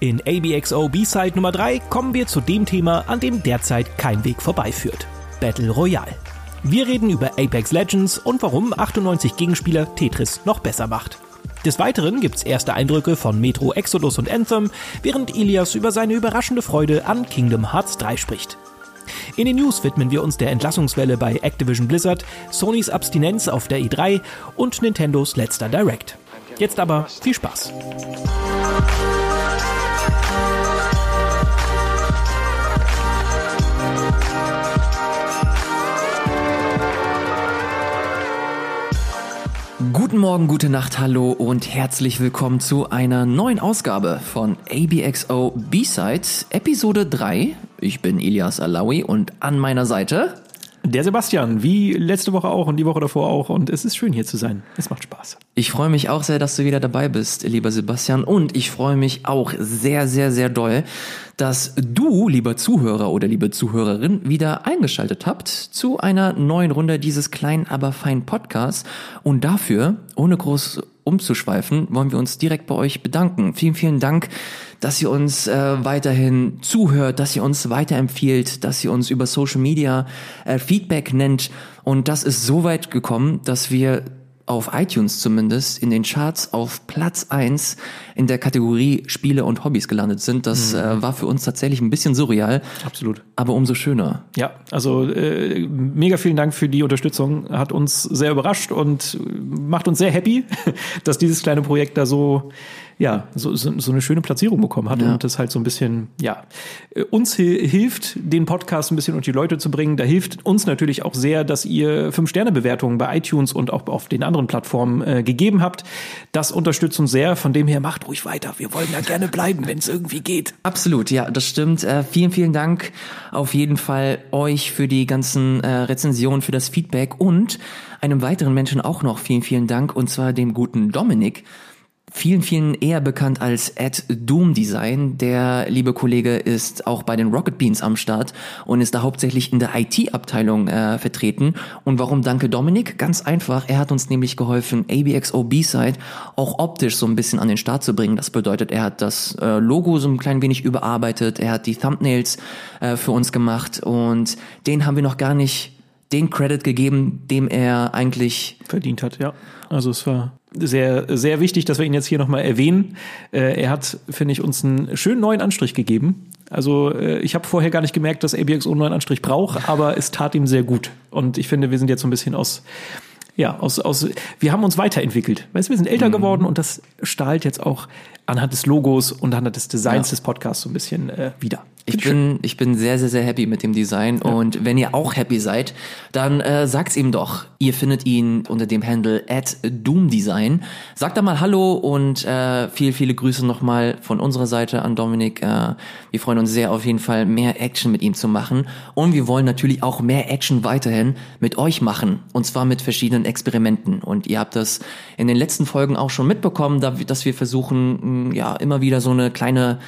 In ABXO B-Side Nummer 3 kommen wir zu dem Thema, an dem derzeit kein Weg vorbeiführt. Battle Royale. Wir reden über Apex Legends und warum 98 Gegenspieler Tetris noch besser macht. Des Weiteren gibt's erste Eindrücke von Metro Exodus und Anthem, während Ilias über seine überraschende Freude an Kingdom Hearts 3 spricht. In den News widmen wir uns der Entlassungswelle bei Activision Blizzard, Sonys Abstinenz auf der E3 und Nintendos letzter Direct. Jetzt aber viel Spaß. Guten Morgen, gute Nacht, hallo und herzlich willkommen zu einer neuen Ausgabe von ABXO B-Side, Episode 3. Ich bin Elias Alawi und an meiner Seite der Sebastian, wie letzte Woche auch und die Woche davor auch. Und es ist schön hier zu sein. Es macht Spaß. Ich freue mich auch sehr, dass du wieder dabei bist, lieber Sebastian. Und ich freue mich auch sehr, sehr, sehr doll, dass du, lieber Zuhörer oder liebe Zuhörerin, wieder eingeschaltet habt zu einer neuen Runde dieses kleinen, aber feinen Podcasts. Und dafür, ohne groß umzuschweifen, wollen wir uns direkt bei euch bedanken. Vielen, vielen Dank dass ihr uns äh, weiterhin zuhört, dass ihr uns weiterempfiehlt, dass ihr uns über Social Media äh, Feedback nennt. Und das ist so weit gekommen, dass wir auf iTunes zumindest in den Charts auf Platz eins in der Kategorie Spiele und Hobbys gelandet sind. Das mhm. äh, war für uns tatsächlich ein bisschen surreal. Absolut. Aber umso schöner. Ja, also äh, mega vielen Dank für die Unterstützung. Hat uns sehr überrascht und macht uns sehr happy, dass dieses kleine Projekt da so ja, so, so, so eine schöne Platzierung bekommen hat ja. und das halt so ein bisschen, ja, äh, uns hilft, den Podcast ein bisschen unter die Leute zu bringen. Da hilft uns natürlich auch sehr, dass ihr Fünf-Sterne-Bewertungen bei iTunes und auch auf den anderen Plattformen äh, gegeben habt. Das unterstützt uns sehr. Von dem her macht ruhig weiter. Wir wollen da gerne bleiben, wenn es irgendwie geht. Absolut, ja, das stimmt. Äh, vielen, vielen Dank auf jeden Fall euch für die ganzen äh, Rezensionen, für das Feedback und einem weiteren Menschen auch noch vielen, vielen Dank und zwar dem guten Dominik vielen, vielen eher bekannt als Ed Doom Design. Der liebe Kollege ist auch bei den Rocket Beans am Start und ist da hauptsächlich in der IT-Abteilung äh, vertreten. Und warum danke Dominik? Ganz einfach, er hat uns nämlich geholfen, ABXO B-Side auch optisch so ein bisschen an den Start zu bringen. Das bedeutet, er hat das äh, Logo so ein klein wenig überarbeitet, er hat die Thumbnails äh, für uns gemacht und den haben wir noch gar nicht den Credit gegeben, dem er eigentlich verdient hat, ja. Also es war sehr, sehr wichtig, dass wir ihn jetzt hier nochmal erwähnen. Äh, er hat, finde ich, uns einen schönen neuen Anstrich gegeben. Also äh, ich habe vorher gar nicht gemerkt, dass ABXO einen neuen Anstrich braucht, aber es tat ihm sehr gut. Und ich finde, wir sind jetzt so ein bisschen aus ja, aus, aus, wir haben uns weiterentwickelt. Weißt du, wir sind älter mhm. geworden und das strahlt jetzt auch anhand des Logos und anhand des Designs ja. des Podcasts so ein bisschen äh, wieder. Ich bin, ich bin sehr, sehr, sehr happy mit dem Design. Ja. Und wenn ihr auch happy seid, dann äh, sagt's ihm doch. Ihr findet ihn unter dem Handle at doomdesign. Sagt da mal Hallo und äh, viele, viele Grüße nochmal von unserer Seite an Dominik. Äh, wir freuen uns sehr auf jeden Fall, mehr Action mit ihm zu machen. Und wir wollen natürlich auch mehr Action weiterhin mit euch machen. Und zwar mit verschiedenen Experimenten. Und ihr habt das in den letzten Folgen auch schon mitbekommen, dass wir versuchen, ja, immer wieder so eine kleine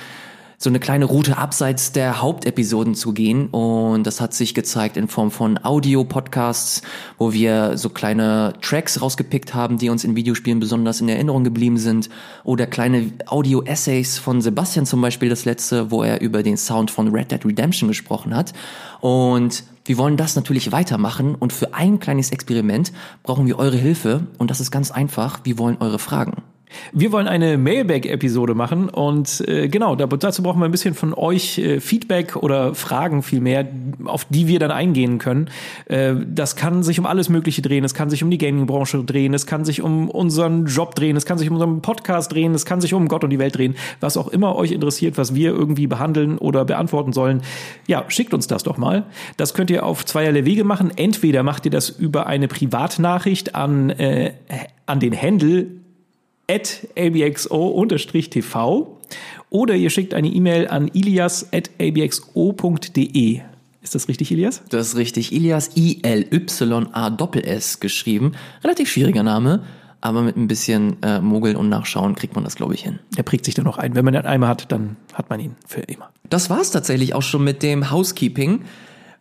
so eine kleine Route abseits der Hauptepisoden zu gehen. Und das hat sich gezeigt in Form von Audio-Podcasts, wo wir so kleine Tracks rausgepickt haben, die uns in Videospielen besonders in Erinnerung geblieben sind. Oder kleine Audio-Essays von Sebastian zum Beispiel, das letzte, wo er über den Sound von Red Dead Redemption gesprochen hat. Und wir wollen das natürlich weitermachen und für ein kleines Experiment brauchen wir eure Hilfe und das ist ganz einfach. Wir wollen eure Fragen. Wir wollen eine Mailback-Episode machen und äh, genau, dazu brauchen wir ein bisschen von euch äh, Feedback oder Fragen vielmehr, auf die wir dann eingehen können. Äh, das kann sich um alles Mögliche drehen, es kann sich um die Gaming-Branche drehen, es kann sich um unseren Job drehen, es kann sich um unseren Podcast drehen, es kann sich um Gott und die Welt drehen, was auch immer euch interessiert, was wir irgendwie behandeln oder beantworten sollen. Ja, schickt uns das doch mal. Das könnt ihr auf zweierlei Wege machen. Entweder macht ihr das über eine Privatnachricht an, äh, an den Handle at abxo-tv oder ihr schickt eine E-Mail an ilias at abxo.de. Ist das richtig, Ilias? Das ist richtig. Ilias I-L-Y-A-S geschrieben. Relativ schwieriger Name, aber mit ein bisschen äh, Mogeln und Nachschauen kriegt man das, glaube ich, hin. Er prägt sich dann noch ein. Wenn man ihn einmal hat, dann hat man ihn für immer. Das war's tatsächlich auch schon mit dem Housekeeping.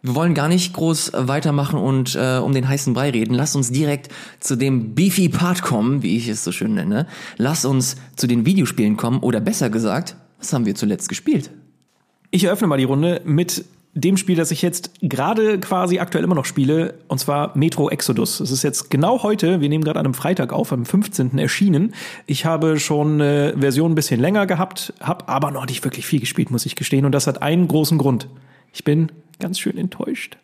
Wir wollen gar nicht groß weitermachen und äh, um den heißen Brei reden. Lass uns direkt zu dem Beefy Part kommen, wie ich es so schön nenne. Lass uns zu den Videospielen kommen oder besser gesagt, Was haben wir zuletzt gespielt? Ich eröffne mal die Runde mit dem Spiel, das ich jetzt gerade quasi aktuell immer noch spiele, und zwar Metro Exodus. Es ist jetzt genau heute, wir nehmen gerade an einem Freitag auf, am 15. erschienen. Ich habe schon eine Version ein bisschen länger gehabt, habe aber noch nicht wirklich viel gespielt, muss ich gestehen. Und das hat einen großen Grund. Ich bin ganz schön enttäuscht.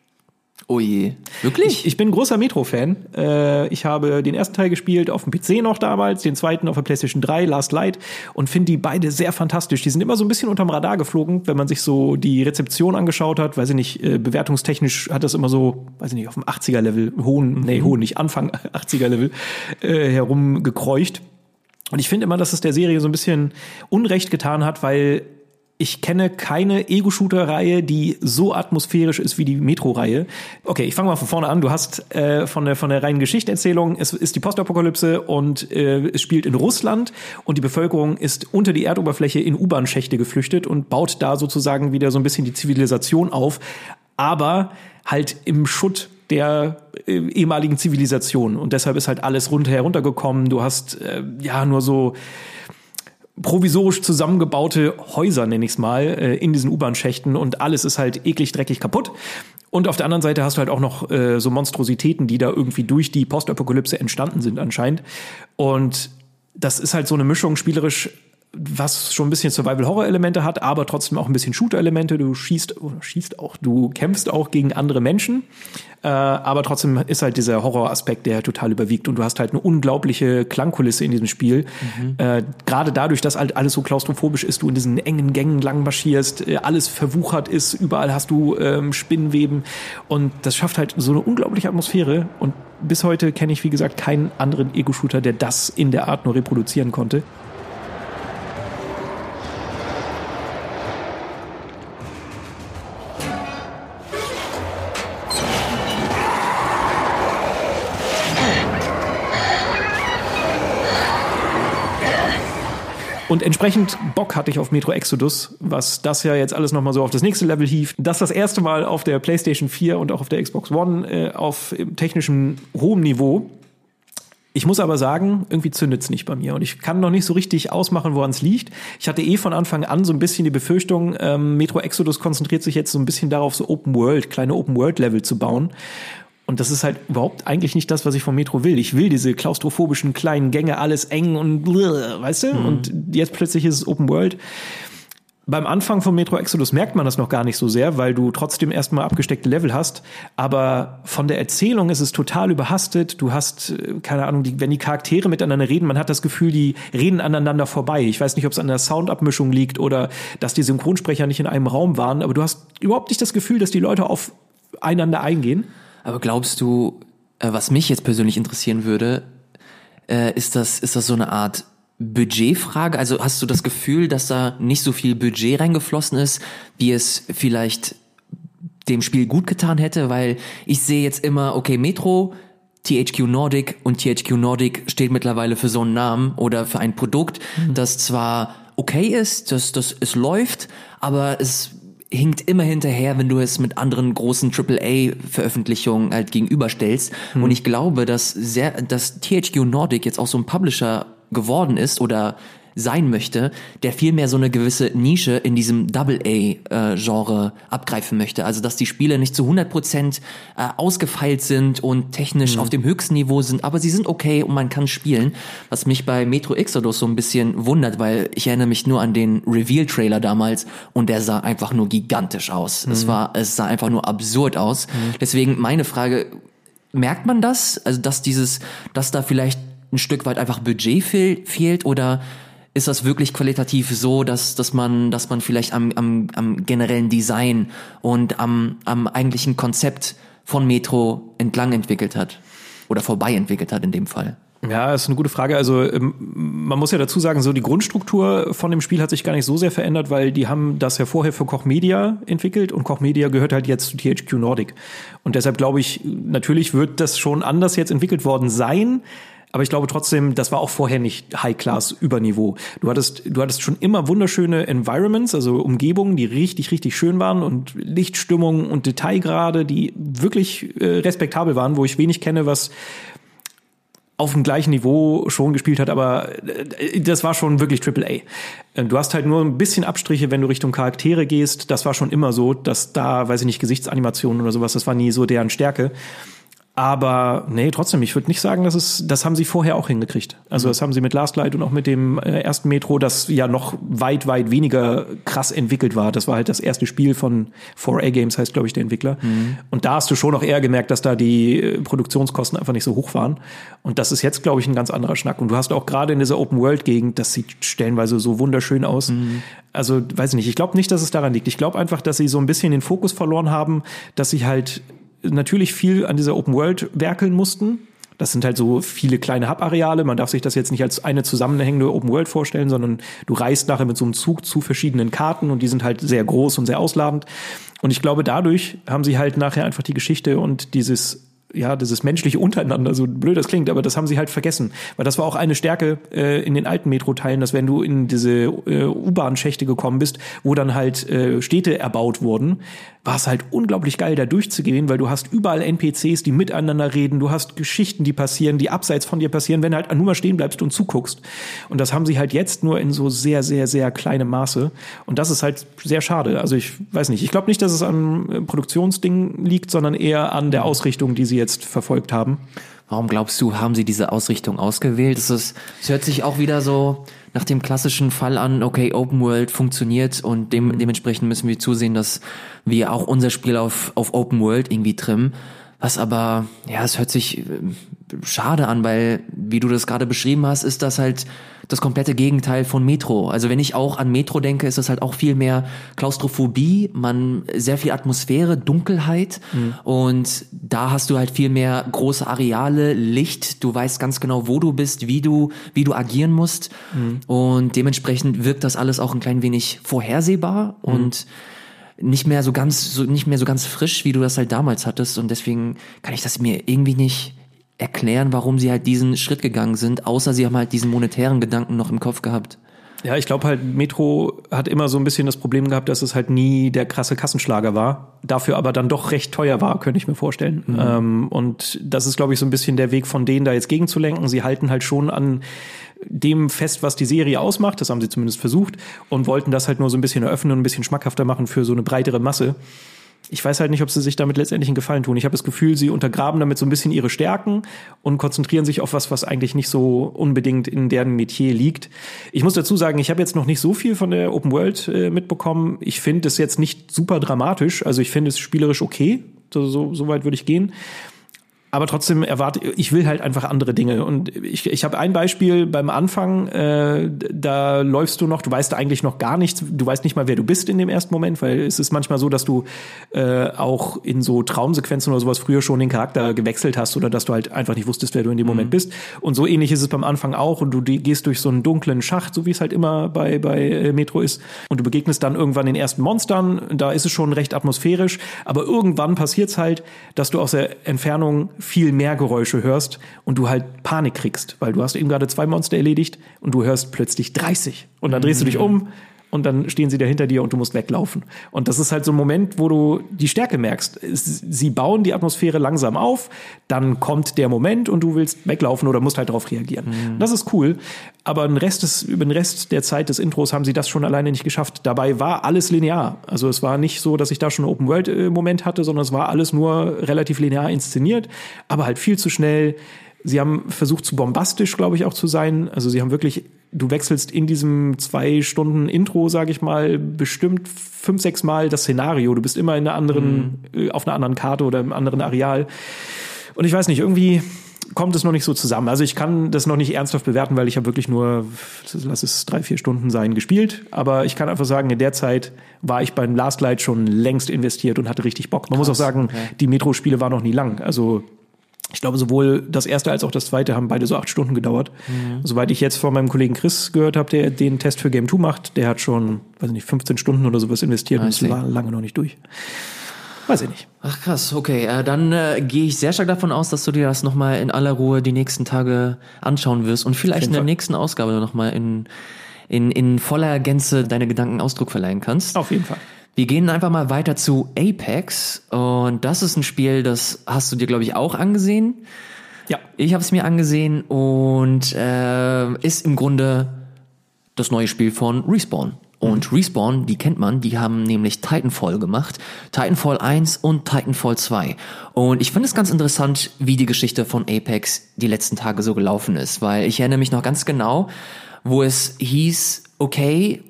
Oh je. Wirklich? Ich, ich bin großer Metro-Fan. Äh, ich habe den ersten Teil gespielt auf dem PC noch damals, den zweiten auf der PlayStation 3, Last Light, und finde die beide sehr fantastisch. Die sind immer so ein bisschen unterm Radar geflogen, wenn man sich so die Rezeption angeschaut hat. Weiß ich nicht, äh, bewertungstechnisch hat das immer so, weiß ich nicht, auf dem 80er-Level, hohen, mhm. nee, hohen, nicht Anfang 80er-Level äh, herumgekreucht. Und ich finde immer, dass es der Serie so ein bisschen Unrecht getan hat, weil ich kenne keine Ego-Shooter-Reihe, die so atmosphärisch ist wie die Metro-Reihe. Okay, ich fange mal von vorne an. Du hast äh, von der von der reinen Geschichtenerzählung, es ist die Postapokalypse und äh, es spielt in Russland und die Bevölkerung ist unter die Erdoberfläche in U-Bahn-Schächte geflüchtet und baut da sozusagen wieder so ein bisschen die Zivilisation auf, aber halt im Schutt der äh, ehemaligen Zivilisation und deshalb ist halt alles runter heruntergekommen. Du hast äh, ja nur so provisorisch zusammengebaute Häuser, nenne ich es mal, äh, in diesen U-Bahn-Schächten und alles ist halt eklig, dreckig kaputt. Und auf der anderen Seite hast du halt auch noch äh, so Monstrositäten, die da irgendwie durch die Postapokalypse entstanden sind anscheinend. Und das ist halt so eine Mischung spielerisch was schon ein bisschen Survival-Horror-Elemente hat, aber trotzdem auch ein bisschen Shooter-Elemente. Du schießt, schießt auch, du kämpfst auch gegen andere Menschen, äh, aber trotzdem ist halt dieser Horror-Aspekt, der total überwiegt und du hast halt eine unglaubliche Klangkulisse in diesem Spiel. Mhm. Äh, Gerade dadurch, dass halt alles so klaustrophobisch ist, du in diesen engen Gängen lang marschierst, äh, alles verwuchert ist, überall hast du ähm, Spinnenweben und das schafft halt so eine unglaubliche Atmosphäre und bis heute kenne ich, wie gesagt, keinen anderen Ego-Shooter, der das in der Art nur reproduzieren konnte. Und entsprechend Bock hatte ich auf Metro Exodus, was das ja jetzt alles nochmal so auf das nächste Level hieft. Das das erste Mal auf der PlayStation 4 und auch auf der Xbox One äh, auf technischem hohem Niveau. Ich muss aber sagen, irgendwie zündet's nicht bei mir und ich kann noch nicht so richtig ausmachen, woran es liegt. Ich hatte eh von Anfang an so ein bisschen die Befürchtung, ähm, Metro Exodus konzentriert sich jetzt so ein bisschen darauf, so Open World, kleine Open World Level zu bauen. Und das ist halt überhaupt eigentlich nicht das, was ich vom Metro will. Ich will diese klaustrophobischen kleinen Gänge, alles eng und weißt du? Mhm. Und jetzt plötzlich ist es Open World. Beim Anfang von Metro Exodus merkt man das noch gar nicht so sehr, weil du trotzdem erstmal abgesteckte Level hast. Aber von der Erzählung ist es total überhastet. Du hast, äh, keine Ahnung, die, wenn die Charaktere miteinander reden, man hat das Gefühl, die reden aneinander vorbei. Ich weiß nicht, ob es an der Soundabmischung liegt oder dass die Synchronsprecher nicht in einem Raum waren, aber du hast überhaupt nicht das Gefühl, dass die Leute auf einander eingehen. Aber glaubst du, äh, was mich jetzt persönlich interessieren würde, äh, ist das, ist das so eine Art Budgetfrage? Also hast du das Gefühl, dass da nicht so viel Budget reingeflossen ist, wie es vielleicht dem Spiel gut getan hätte? Weil ich sehe jetzt immer, okay, Metro, THQ Nordic und THQ Nordic steht mittlerweile für so einen Namen oder für ein Produkt, mhm. das zwar okay ist, dass das es läuft, aber es hinkt immer hinterher, wenn du es mit anderen großen AAA-Veröffentlichungen halt gegenüberstellst. Hm. Und ich glaube, dass sehr, dass THQ Nordic jetzt auch so ein Publisher geworden ist oder sein möchte, der viel mehr so eine gewisse Nische in diesem Double-A-Genre abgreifen möchte. Also, dass die Spiele nicht zu 100 Prozent äh, ausgefeilt sind und technisch mhm. auf dem höchsten Niveau sind, aber sie sind okay und man kann spielen. Was mich bei Metro Exodus so ein bisschen wundert, weil ich erinnere mich nur an den Reveal-Trailer damals und der sah einfach nur gigantisch aus. Mhm. Es war, es sah einfach nur absurd aus. Mhm. Deswegen meine Frage, merkt man das? Also, dass dieses, dass da vielleicht ein Stück weit einfach Budget fehl, fehlt oder ist das wirklich qualitativ so, dass, dass man, dass man vielleicht am, am, am generellen Design und am, am eigentlichen Konzept von Metro entlang entwickelt hat? Oder vorbei entwickelt hat in dem Fall? Ja, ist eine gute Frage. Also ähm, man muss ja dazu sagen, so die Grundstruktur von dem Spiel hat sich gar nicht so sehr verändert, weil die haben das ja vorher für Koch Media entwickelt und Koch Media gehört halt jetzt zu THQ Nordic. Und deshalb glaube ich, natürlich wird das schon anders jetzt entwickelt worden sein. Aber ich glaube trotzdem, das war auch vorher nicht High-Class Überniveau. Du hattest, du hattest schon immer wunderschöne Environments, also Umgebungen, die richtig, richtig schön waren und Lichtstimmung und Detailgrade, die wirklich äh, respektabel waren, wo ich wenig kenne, was auf dem gleichen Niveau schon gespielt hat, aber äh, das war schon wirklich Triple A. Äh, du hast halt nur ein bisschen Abstriche, wenn du Richtung Charaktere gehst. Das war schon immer so, dass da, weiß ich nicht, Gesichtsanimationen oder sowas, das war nie so deren Stärke. Aber nee, trotzdem, ich würde nicht sagen, dass es, das haben sie vorher auch hingekriegt. Also das haben sie mit Last Light und auch mit dem äh, ersten Metro, das ja noch weit, weit weniger krass entwickelt war. Das war halt das erste Spiel von 4A Games, heißt glaube ich der Entwickler. Mhm. Und da hast du schon noch eher gemerkt, dass da die äh, Produktionskosten einfach nicht so hoch waren. Und das ist jetzt, glaube ich, ein ganz anderer Schnack. Und du hast auch gerade in dieser Open-World-Gegend, das sieht stellenweise so wunderschön aus. Mhm. Also, weiß ich nicht. Ich glaube nicht, dass es daran liegt. Ich glaube einfach, dass sie so ein bisschen den Fokus verloren haben, dass sie halt natürlich viel an dieser Open World werkeln mussten. Das sind halt so viele kleine Hub-Areale. Man darf sich das jetzt nicht als eine zusammenhängende Open World vorstellen, sondern du reist nachher mit so einem Zug zu verschiedenen Karten und die sind halt sehr groß und sehr ausladend. Und ich glaube, dadurch haben sie halt nachher einfach die Geschichte und dieses ja, dieses menschliche untereinander, so blöd das klingt, aber das haben sie halt vergessen. Weil das war auch eine Stärke äh, in den alten Metro-Teilen, dass wenn du in diese äh, U-Bahn-Schächte gekommen bist, wo dann halt äh, Städte erbaut wurden, war es halt unglaublich geil, da durchzugehen, weil du hast überall NPCs, die miteinander reden, du hast Geschichten, die passieren, die abseits von dir passieren, wenn du halt nur mal stehen bleibst und zuguckst. Und das haben sie halt jetzt nur in so sehr, sehr, sehr kleinem Maße. Und das ist halt sehr schade. Also ich weiß nicht, ich glaube nicht, dass es an Produktionsdingen liegt, sondern eher an der Ausrichtung, die sie jetzt verfolgt haben. Warum glaubst du, haben sie diese Ausrichtung ausgewählt? Es, ist, es hört sich auch wieder so nach dem klassischen Fall an, okay, Open World funktioniert und dem, dementsprechend müssen wir zusehen, dass wir auch unser Spiel auf, auf Open World irgendwie trimmen. Was aber, ja, es hört sich äh, schade an, weil, wie du das gerade beschrieben hast, ist das halt das komplette Gegenteil von Metro. Also wenn ich auch an Metro denke, ist das halt auch viel mehr Klaustrophobie, man sehr viel Atmosphäre, Dunkelheit mhm. und da hast du halt viel mehr große Areale, Licht, du weißt ganz genau, wo du bist, wie du wie du agieren musst mhm. und dementsprechend wirkt das alles auch ein klein wenig vorhersehbar mhm. und nicht mehr so ganz so nicht mehr so ganz frisch, wie du das halt damals hattest und deswegen kann ich das mir irgendwie nicht erklären, warum sie halt diesen Schritt gegangen sind, außer sie haben halt diesen monetären Gedanken noch im Kopf gehabt. Ja, ich glaube halt, Metro hat immer so ein bisschen das Problem gehabt, dass es halt nie der krasse Kassenschlager war, dafür aber dann doch recht teuer war, könnte ich mir vorstellen. Mhm. Ähm, und das ist, glaube ich, so ein bisschen der Weg von denen, da jetzt gegenzulenken. Sie halten halt schon an dem fest, was die Serie ausmacht, das haben sie zumindest versucht, und wollten das halt nur so ein bisschen eröffnen und ein bisschen schmackhafter machen für so eine breitere Masse ich weiß halt nicht, ob sie sich damit letztendlich einen Gefallen tun. Ich habe das Gefühl, sie untergraben damit so ein bisschen ihre Stärken und konzentrieren sich auf was, was eigentlich nicht so unbedingt in deren Metier liegt. Ich muss dazu sagen, ich habe jetzt noch nicht so viel von der Open World äh, mitbekommen. Ich finde es jetzt nicht super dramatisch. Also ich finde es spielerisch okay. So, so, so weit würde ich gehen aber trotzdem erwarte ich will halt einfach andere Dinge. Und ich, ich habe ein Beispiel beim Anfang äh, da läufst du noch du weißt eigentlich noch gar nichts du weißt nicht mal wer du bist in dem ersten Moment weil es ist manchmal so dass du äh, auch in so Traumsequenzen oder sowas früher schon den Charakter gewechselt hast oder dass du halt einfach nicht wusstest wer du in dem mhm. Moment bist. Und so ähnlich ist es beim Anfang auch. Und du gehst durch so einen dunklen Schacht so wie es halt immer bei bei äh, Metro ist. Und du begegnest dann irgendwann den ersten Monstern. Da ist es schon recht atmosphärisch. Aber irgendwann passiert's halt dass du aus der Entfernung viel mehr Geräusche hörst und du halt Panik kriegst, weil du hast eben gerade zwei Monster erledigt und du hörst plötzlich 30 und dann drehst du dich mhm. um und dann stehen sie da hinter dir und du musst weglaufen. Und das ist halt so ein Moment, wo du die Stärke merkst. Sie bauen die Atmosphäre langsam auf, dann kommt der Moment und du willst weglaufen oder musst halt darauf reagieren. Mhm. Das ist cool. Aber den Rest des, über den Rest der Zeit des Intros haben sie das schon alleine nicht geschafft. Dabei war alles linear. Also es war nicht so, dass ich da schon einen Open-World-Moment hatte, sondern es war alles nur relativ linear inszeniert, aber halt viel zu schnell Sie haben versucht, zu bombastisch, glaube ich, auch zu sein. Also sie haben wirklich, du wechselst in diesem zwei Stunden Intro, sage ich mal, bestimmt fünf, sechs Mal das Szenario. Du bist immer in einer anderen, mhm. auf einer anderen Karte oder im anderen Areal. Und ich weiß nicht, irgendwie kommt es noch nicht so zusammen. Also ich kann das noch nicht ernsthaft bewerten, weil ich habe wirklich nur, lass es drei, vier Stunden sein, gespielt. Aber ich kann einfach sagen, in der Zeit war ich beim Last Light schon längst investiert und hatte richtig Bock. Man Krass, muss auch sagen, okay. die Metro-Spiele waren noch nie lang. Also ich glaube, sowohl das erste als auch das zweite haben beide so acht Stunden gedauert. Mhm. Soweit ich jetzt von meinem Kollegen Chris gehört habe, der den Test für Game 2 macht, der hat schon, weiß ich nicht, 15 Stunden oder sowas investiert ah, und ist lange noch nicht durch. Weiß ich nicht. Ach krass, okay. Äh, dann äh, gehe ich sehr stark davon aus, dass du dir das nochmal in aller Ruhe die nächsten Tage anschauen wirst und vielleicht in der Fall. nächsten Ausgabe nochmal in, in, in voller Gänze deine Gedanken Ausdruck verleihen kannst. Auf jeden Fall. Wir gehen einfach mal weiter zu Apex und das ist ein Spiel, das hast du dir, glaube ich, auch angesehen. Ja. Ich habe es mir angesehen und äh, ist im Grunde das neue Spiel von Respawn. Und Respawn, die kennt man, die haben nämlich Titanfall gemacht. Titanfall 1 und Titanfall 2. Und ich finde es ganz interessant, wie die Geschichte von Apex die letzten Tage so gelaufen ist. Weil ich erinnere mich noch ganz genau, wo es hieß, okay,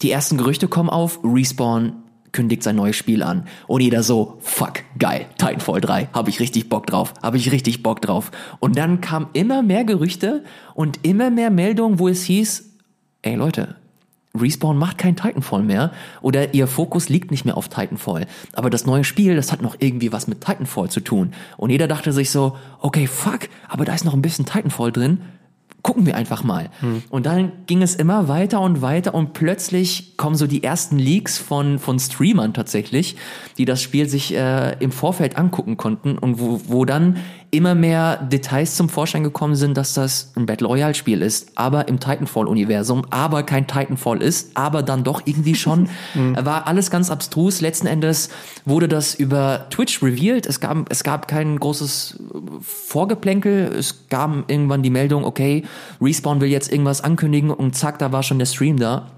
die ersten Gerüchte kommen auf, Respawn kündigt sein neues Spiel an. Und jeder so, fuck, geil, Titanfall 3, habe ich richtig Bock drauf, habe ich richtig Bock drauf. Und dann kamen immer mehr Gerüchte und immer mehr Meldungen, wo es hieß, ey Leute, Respawn macht kein Titanfall mehr oder ihr Fokus liegt nicht mehr auf Titanfall. Aber das neue Spiel, das hat noch irgendwie was mit Titanfall zu tun. Und jeder dachte sich so, okay, fuck, aber da ist noch ein bisschen Titanfall drin. Gucken wir einfach mal. Und dann ging es immer weiter und weiter und plötzlich kommen so die ersten Leaks von, von Streamern tatsächlich, die das Spiel sich äh, im Vorfeld angucken konnten und wo, wo dann immer mehr Details zum Vorschein gekommen sind, dass das ein Battle Royale Spiel ist, aber im Titanfall-Universum, aber kein Titanfall ist, aber dann doch irgendwie schon. War alles ganz abstrus. Letzten Endes wurde das über Twitch revealed. Es gab, es gab kein großes Vorgeplänkel. Es gab irgendwann die Meldung, okay, Respawn will jetzt irgendwas ankündigen und zack, da war schon der Stream da.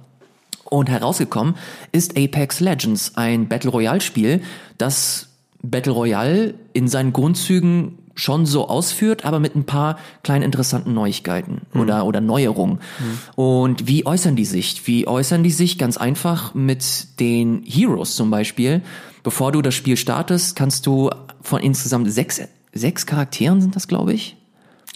Und herausgekommen ist Apex Legends, ein Battle Royale Spiel, das Battle Royale in seinen Grundzügen schon so ausführt, aber mit ein paar kleinen interessanten Neuigkeiten oder, oder Neuerungen. Und wie äußern die sich? Wie äußern die sich? Ganz einfach mit den Heroes zum Beispiel. Bevor du das Spiel startest, kannst du von insgesamt sechs, sechs Charakteren sind das, glaube ich.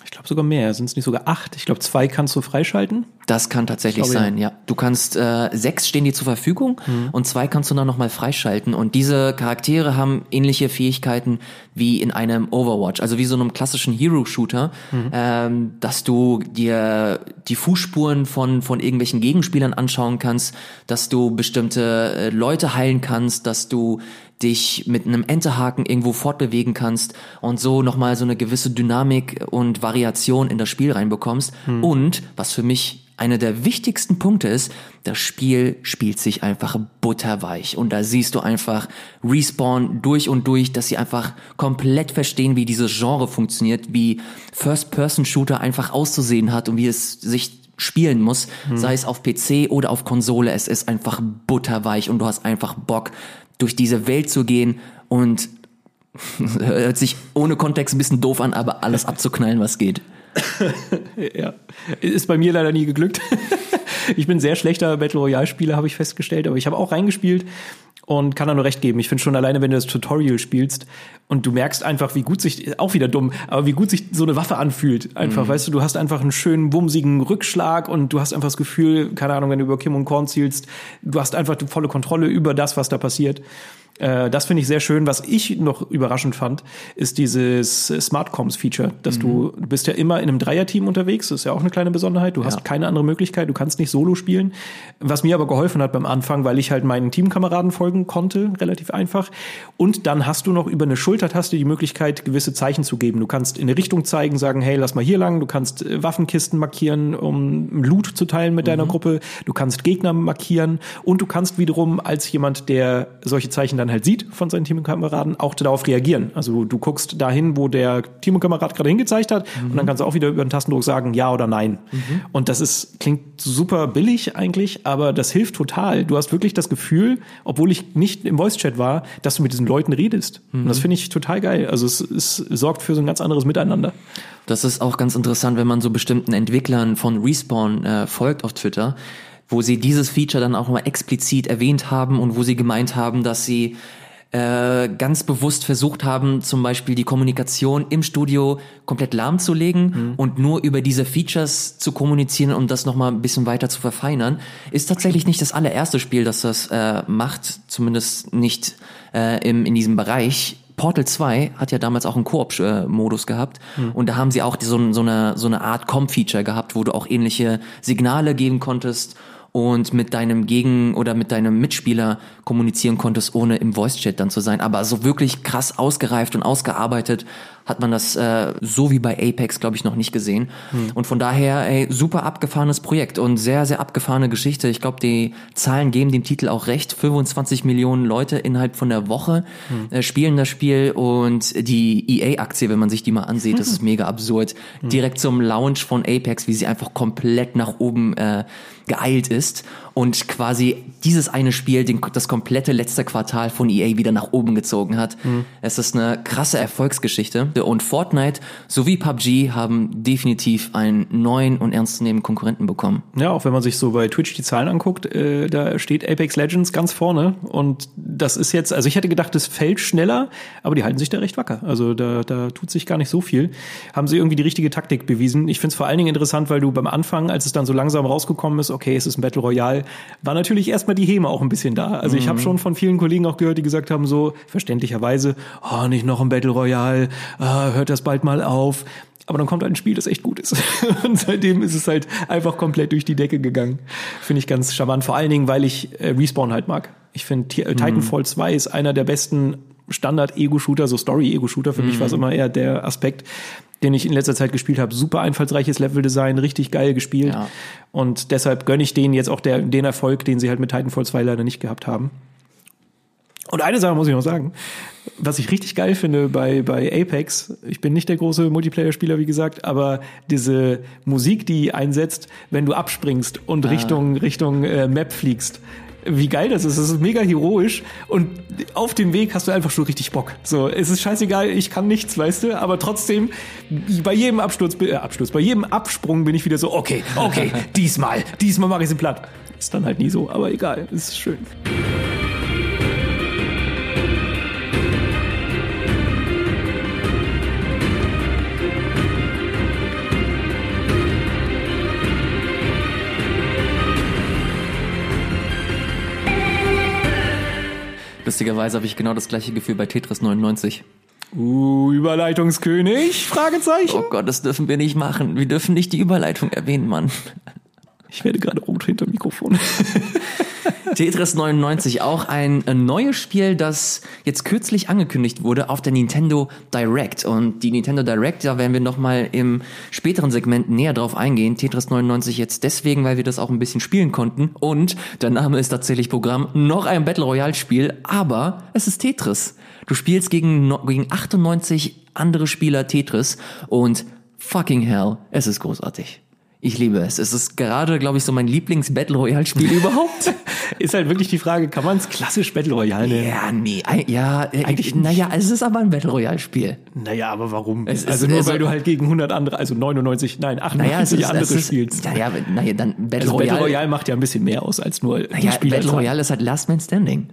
Ich glaube sogar mehr. Sind es nicht sogar acht? Ich glaube, zwei kannst du freischalten. Das kann tatsächlich Ich glaube, sein, ja. Du kannst äh, sechs stehen dir zur Verfügung und zwei kannst du dann nochmal freischalten. Und diese Charaktere haben ähnliche Fähigkeiten wie in einem Overwatch, also wie so einem klassischen Hero-Shooter, ähm, dass du dir die Fußspuren von von irgendwelchen Gegenspielern anschauen kannst, dass du bestimmte äh, Leute heilen kannst, dass du dich mit einem Enterhaken irgendwo fortbewegen kannst und so nochmal so eine gewisse Dynamik und Variation in das Spiel reinbekommst. Und was für mich einer der wichtigsten Punkte ist, das Spiel spielt sich einfach butterweich. Und da siehst du einfach Respawn durch und durch, dass sie einfach komplett verstehen, wie dieses Genre funktioniert, wie First-Person-Shooter einfach auszusehen hat und wie es sich spielen muss, sei es auf PC oder auf Konsole. Es ist einfach butterweich und du hast einfach Bock, durch diese Welt zu gehen und hört sich ohne Kontext ein bisschen doof an, aber alles abzuknallen, was geht. Ja. Ist bei mir leider nie geglückt. ich bin sehr schlechter Battle Royale-Spieler, habe ich festgestellt, aber ich habe auch reingespielt und kann da nur recht geben. Ich finde schon alleine, wenn du das Tutorial spielst und du merkst einfach, wie gut sich, auch wieder dumm, aber wie gut sich so eine Waffe anfühlt. Einfach, weißt du, du hast einfach einen schönen, wumsigen Rückschlag und du hast einfach das Gefühl, keine Ahnung, wenn du über Kim und Korn zielst, du hast einfach die volle Kontrolle über das, was da passiert. Äh, Das finde ich sehr schön. Was ich noch überraschend fand, ist dieses äh, Smart Comms Feature, dass du, du bist ja immer in einem Dreierteam unterwegs. Das ist ja auch eine kleine Besonderheit. Du hast Ja. keine andere Möglichkeit. Du kannst nicht Solo spielen. Was mir aber geholfen hat beim Anfang, weil ich halt meinen Teamkameraden folgen konnte, relativ einfach. Und dann hast du noch über eine Schultertaste die Möglichkeit, gewisse Zeichen zu geben. Du kannst in eine Richtung zeigen, sagen, hey, lass mal hier lang. Du kannst äh, Waffenkisten markieren, um Loot zu teilen mit deiner Gruppe. Du kannst Gegner markieren. Und du kannst wiederum als jemand, der solche Zeichen dann halt sieht von seinen Teamkameraden, auch darauf reagieren. Also du guckst dahin, wo der Teamkamerad gerade hingezeigt hat und dann kannst du auch wieder über den Tastendruck sagen, ja oder nein. Und das ist, klingt super billig eigentlich, aber das hilft total. Du hast wirklich das Gefühl, obwohl ich nicht im Voice-Chat war, dass du mit diesen Leuten redest. Und das finde ich total geil. Also es, es sorgt für so ein ganz anderes Miteinander. Das ist auch ganz interessant, wenn man so bestimmten Entwicklern von Respawn äh, folgt auf Twitter, wo sie dieses Feature dann auch mal explizit erwähnt haben und wo sie gemeint haben, dass sie äh, ganz bewusst versucht haben, zum Beispiel die Kommunikation im Studio komplett lahmzulegen und nur über diese Features zu kommunizieren und das nochmal ein bisschen weiter zu verfeinern, ist tatsächlich nicht das allererste Spiel, das das äh, macht, zumindest nicht äh, im, in diesem Bereich. Portal 2 hat ja damals auch einen Koop-Modus gehabt und da haben sie auch so, so, eine, so eine Art Com-Feature gehabt, wo du auch ähnliche Signale geben konntest und mit deinem Gegen- oder mit deinem Mitspieler kommunizieren konntest, ohne im Voice-Chat dann zu sein. Aber so wirklich krass ausgereift und ausgearbeitet hat man das äh, so wie bei Apex, glaube ich, noch nicht gesehen. Hm. Und von daher, ey, super abgefahrenes Projekt und sehr, sehr abgefahrene Geschichte. Ich glaube, die Zahlen geben dem Titel auch recht. 25 Millionen Leute innerhalb von der Woche hm. äh, spielen das Spiel und die EA-Aktie, wenn man sich die mal ansieht, das ist mega absurd. Hm. Direkt zum Launch von Apex, wie sie einfach komplett nach oben äh, geeilt ist und quasi dieses eine Spiel den, das komplette letzte Quartal von EA wieder nach oben gezogen hat. Mhm. Es ist eine krasse Erfolgsgeschichte und Fortnite sowie PUBG haben definitiv einen neuen und ernstzunehmenden Konkurrenten bekommen. Ja, auch wenn man sich so bei Twitch die Zahlen anguckt, äh, da steht Apex Legends ganz vorne und das ist jetzt, also ich hätte gedacht, es fällt schneller, aber die halten sich da recht wacker. Also da, da tut sich gar nicht so viel. Haben sie irgendwie die richtige Taktik bewiesen. Ich finde es vor allen Dingen interessant, weil du beim Anfang, als es dann so langsam rausgekommen ist, okay, es ist ein Battle Royale, war natürlich erstmal die Häme auch ein bisschen da. Also mhm. ich habe schon von vielen Kollegen auch gehört, die gesagt haben, so verständlicherweise, oh, nicht noch ein Battle Royale, oh, hört das bald mal auf. Aber dann kommt halt ein Spiel, das echt gut ist. Und seitdem ist es halt einfach komplett durch die Decke gegangen. Finde ich ganz charmant. Vor allen Dingen, weil ich äh, Respawn halt mag. Ich finde, äh, Titanfall 2 ist einer der besten Standard-Ego-Shooter, so Story-Ego-Shooter. Für mhm. mich war es immer eher der Aspekt, den ich in letzter Zeit gespielt habe. Super einfallsreiches Leveldesign, richtig geil gespielt. Ja. Und deshalb gönne ich denen jetzt auch der, den Erfolg, den sie halt mit Titanfall 2 leider nicht gehabt haben. Und eine Sache muss ich noch sagen, was ich richtig geil finde bei, bei Apex, ich bin nicht der große Multiplayer-Spieler, wie gesagt, aber diese Musik, die einsetzt, wenn du abspringst und ah. Richtung, Richtung äh, Map fliegst, wie geil das ist. Das ist mega heroisch und auf dem Weg hast du einfach schon richtig Bock. So, es ist scheißegal, ich kann nichts, weißt du, aber trotzdem bei jedem Absturz, äh, Absturz, bei jedem Absprung bin ich wieder so, okay, okay, diesmal, diesmal mache ich sie platt. Ist dann halt nie so, aber egal, ist schön. Lustigerweise habe ich genau das gleiche Gefühl bei Tetris 99. Uh, Überleitungskönig? Fragezeichen. Oh Gott, das dürfen wir nicht machen. Wir dürfen nicht die Überleitung erwähnen, Mann. Ich werde gerade rot hinter Mikrofon. Tetris 99, auch ein neues Spiel, das jetzt kürzlich angekündigt wurde auf der Nintendo Direct. Und die Nintendo Direct, da werden wir nochmal im späteren Segment näher drauf eingehen. Tetris 99 jetzt deswegen, weil wir das auch ein bisschen spielen konnten. Und der Name ist tatsächlich Programm, noch ein Battle Royale Spiel, aber es ist Tetris. Du spielst gegen, gegen 98 andere Spieler Tetris und fucking hell, es ist großartig. Ich liebe es. Es ist gerade, glaube ich, so mein Lieblings-Battle Royale-Spiel überhaupt. ist halt wirklich die Frage, kann man es klassisch Battle Royale nennen? Ja, nee. Ja, äh, eigentlich. Naja, es ist aber ein Battle Royale-Spiel. Naja, aber warum? Es also ist, nur, weil du halt gegen 100 andere, also 99, nein, 98 naja, andere ist, spielst. Naja, naja, dann Battle also Royale. Battle Royale macht ja ein bisschen mehr aus als nur naja, Battle Royale ist halt Last Man Standing.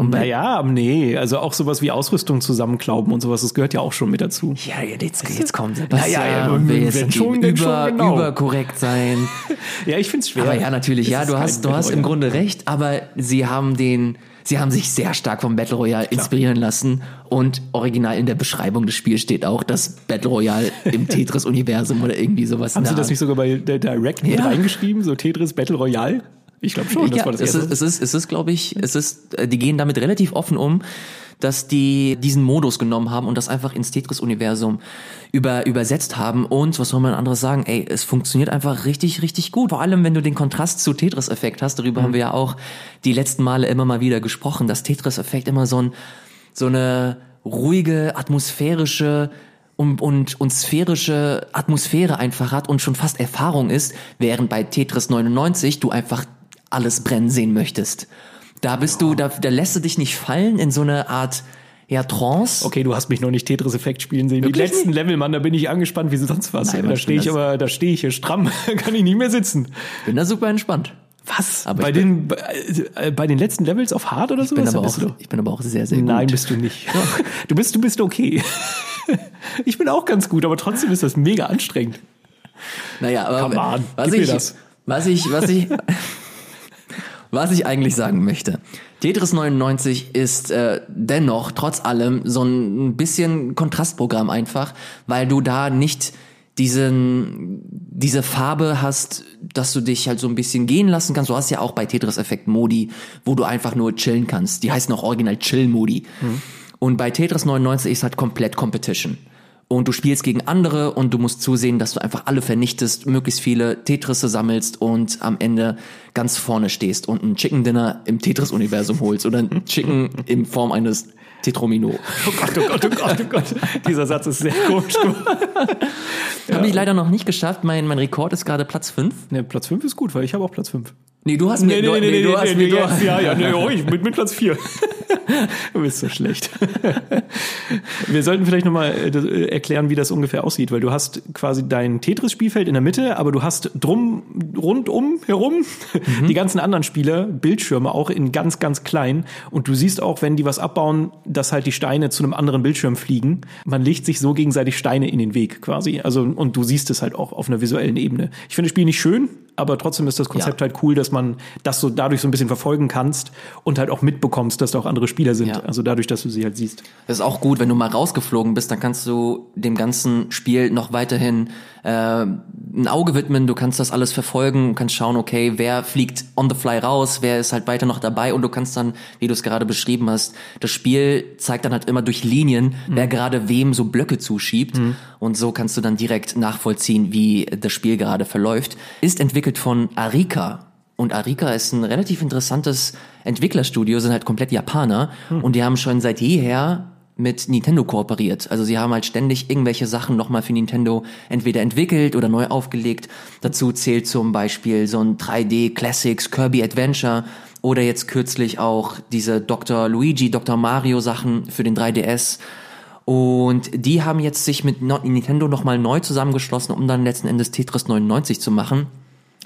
Naja, nee, also auch sowas wie Ausrüstung zusammenklauben und sowas, das gehört ja auch schon mit dazu. Ja, jetzt, jetzt kommt Sebastian. Naja, ja, wenn, wenn schon, über, schon genau. überkorrekt sein. ja, ich find's schwer. Aber ja, natürlich, ja, du hast, du hast im Grunde recht, aber sie haben den, sie haben sich sehr stark vom Battle Royale Klar. inspirieren lassen und original in der Beschreibung des Spiels steht auch das Battle Royale im Tetris-Universum oder irgendwie sowas. Haben sie das nicht sogar bei der Direct ja. reingeschrieben, so Tetris Battle Royale? Ich glaube schon. Das ja, war das es, ist, es ist, es ist, glaube ich, es ist, äh, die gehen damit relativ offen um, dass die diesen Modus genommen haben und das einfach ins Tetris-Universum über, übersetzt haben. Und was soll man anderes sagen? Ey, es funktioniert einfach richtig, richtig gut. Vor allem, wenn du den Kontrast zu Tetris-Effekt hast. Darüber mhm. haben wir ja auch die letzten Male immer mal wieder gesprochen, dass Tetris-Effekt immer so ein, so eine ruhige, atmosphärische, und, und, und sphärische Atmosphäre einfach hat und schon fast Erfahrung ist, während bei Tetris 99 du einfach alles brennen sehen möchtest. Da bist ja. du, da, da lässt du dich nicht fallen in so eine Art ja, Trance. Okay, du hast mich noch nicht Tetris-Effekt spielen sehen. Wirklich? Die letzten Level, Mann, da bin ich angespannt wie sonst was. Nein, da stehe ich aber, da stehe ich hier stramm, kann ich nie mehr sitzen. Bin da super entspannt. Was? Aber bei den bei, äh, bei den letzten Levels auf Hard oder so? Bin aber auch, ich bin aber auch sehr sehr gut. Nein, bist du nicht. du bist du bist okay. ich bin auch ganz gut, aber trotzdem ist das mega anstrengend. Naja, aber Come on, was ich, was ich was ich was ich eigentlich sagen möchte. Tetris 99 ist äh, dennoch trotz allem so ein bisschen Kontrastprogramm einfach, weil du da nicht diesen, diese Farbe hast, dass du dich halt so ein bisschen gehen lassen kannst. Du hast ja auch bei Tetris Effekt Modi, wo du einfach nur chillen kannst. Die heißen auch original Chill Modi. Mhm. Und bei Tetris 99 ist halt komplett Competition. Und du spielst gegen andere und du musst zusehen, dass du einfach alle vernichtest, möglichst viele Tetrisse sammelst und am Ende ganz vorne stehst und ein Chicken Dinner im Tetris-Universum holst oder ein Chicken in Form eines Tetromino. Oh Gott, oh Gott, oh Gott, oh Gott. Dieser Satz ist sehr komisch. ja. Habe ich leider noch nicht geschafft. Mein, mein Rekord ist gerade Platz 5. Ne, Platz 5 ist gut, weil ich habe auch Platz 5. Nee, du hast mir, nee, nee, du, nee, nee, du hast mir, du hast, ja, ja, nee, oh, ich mit, mit Platz 4. du bist so schlecht. Wir sollten vielleicht nochmal äh, erklären, wie das ungefähr aussieht, weil du hast quasi dein Tetris-Spielfeld in der Mitte, aber du hast drum, rundum herum mhm. die ganzen anderen Spieler, Bildschirme auch in ganz, ganz klein. Und du siehst auch, wenn die was abbauen, dass halt die Steine zu einem anderen Bildschirm fliegen. Man legt sich so gegenseitig Steine in den Weg quasi. Also, und du siehst es halt auch auf einer visuellen Ebene. Ich finde das Spiel nicht schön, aber trotzdem ist das Konzept ja. halt cool, dass man das so dadurch so ein bisschen verfolgen kannst und halt auch mitbekommst, dass da auch andere Spieler sind. Ja. Also dadurch, dass du sie halt siehst. Das ist auch gut, wenn du mal rausgeflogen bist, dann kannst du dem ganzen Spiel noch weiterhin äh, ein Auge widmen, du kannst das alles verfolgen, kannst schauen, okay, wer fliegt on the fly raus, wer ist halt weiter noch dabei und du kannst dann, wie du es gerade beschrieben hast, das Spiel zeigt dann halt immer durch Linien, mhm. wer gerade wem so Blöcke zuschiebt mhm. und so kannst du dann direkt nachvollziehen, wie das Spiel gerade verläuft. Ist entwickelt von Arika. Und Arika ist ein relativ interessantes Entwicklerstudio, sind halt komplett Japaner mhm. und die haben schon seit jeher mit Nintendo kooperiert. Also sie haben halt ständig irgendwelche Sachen nochmal für Nintendo entweder entwickelt oder neu aufgelegt. Dazu zählt zum Beispiel so ein 3D Classics Kirby Adventure oder jetzt kürzlich auch diese Dr. Luigi, Dr. Mario Sachen für den 3DS. Und die haben jetzt sich mit Nintendo nochmal neu zusammengeschlossen, um dann letzten Endes Tetris 99 zu machen.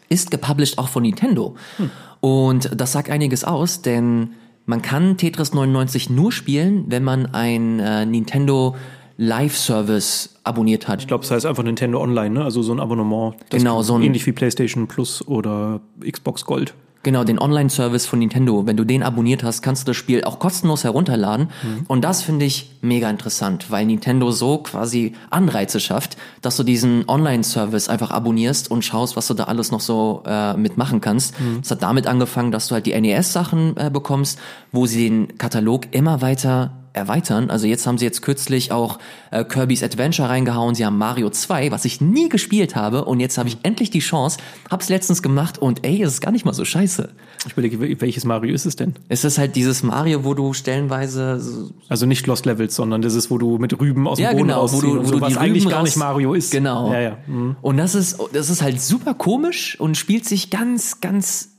Ist gepublished auch von Nintendo. Hm. Und das sagt einiges aus, denn man kann Tetris 99 nur spielen, wenn man ein äh, Nintendo Live-Service abonniert hat. Ich glaube, es heißt einfach Nintendo Online, ne? Also so ein Abonnement. genau, so ein ähnlich wie PlayStation Plus oder Xbox Gold. Genau, den Online-Service von Nintendo. Wenn du den abonniert hast, kannst du das Spiel auch kostenlos herunterladen. Mhm. Und das finde ich mega interessant, weil Nintendo so quasi Anreize schafft, dass du diesen Online-Service einfach abonnierst und schaust, was du da alles noch so äh, mitmachen kannst. Mhm. Es hat damit angefangen, dass du halt die NES-Sachen äh, bekommst, wo sie den Katalog immer weiter erweitern. Also jetzt haben sie jetzt kürzlich auch äh, Kirby's Adventure reingehauen. Sie haben Mario 2, was ich nie gespielt habe. Und jetzt habe ich endlich die Chance, hab's letztens gemacht und ey, es ist gar nicht mal so scheiße. Ich überlege, welches Mario ist es denn? Es ist halt dieses Mario, wo du stellenweise... So also nicht Lost Levels, sondern das ist, wo du mit Rüben aus dem ja, Boden genau, wo du, wo so, du was eigentlich gar nicht Mario ist. Genau. Ja, ja. Mhm. Und das ist, das ist halt super komisch und spielt sich ganz, ganz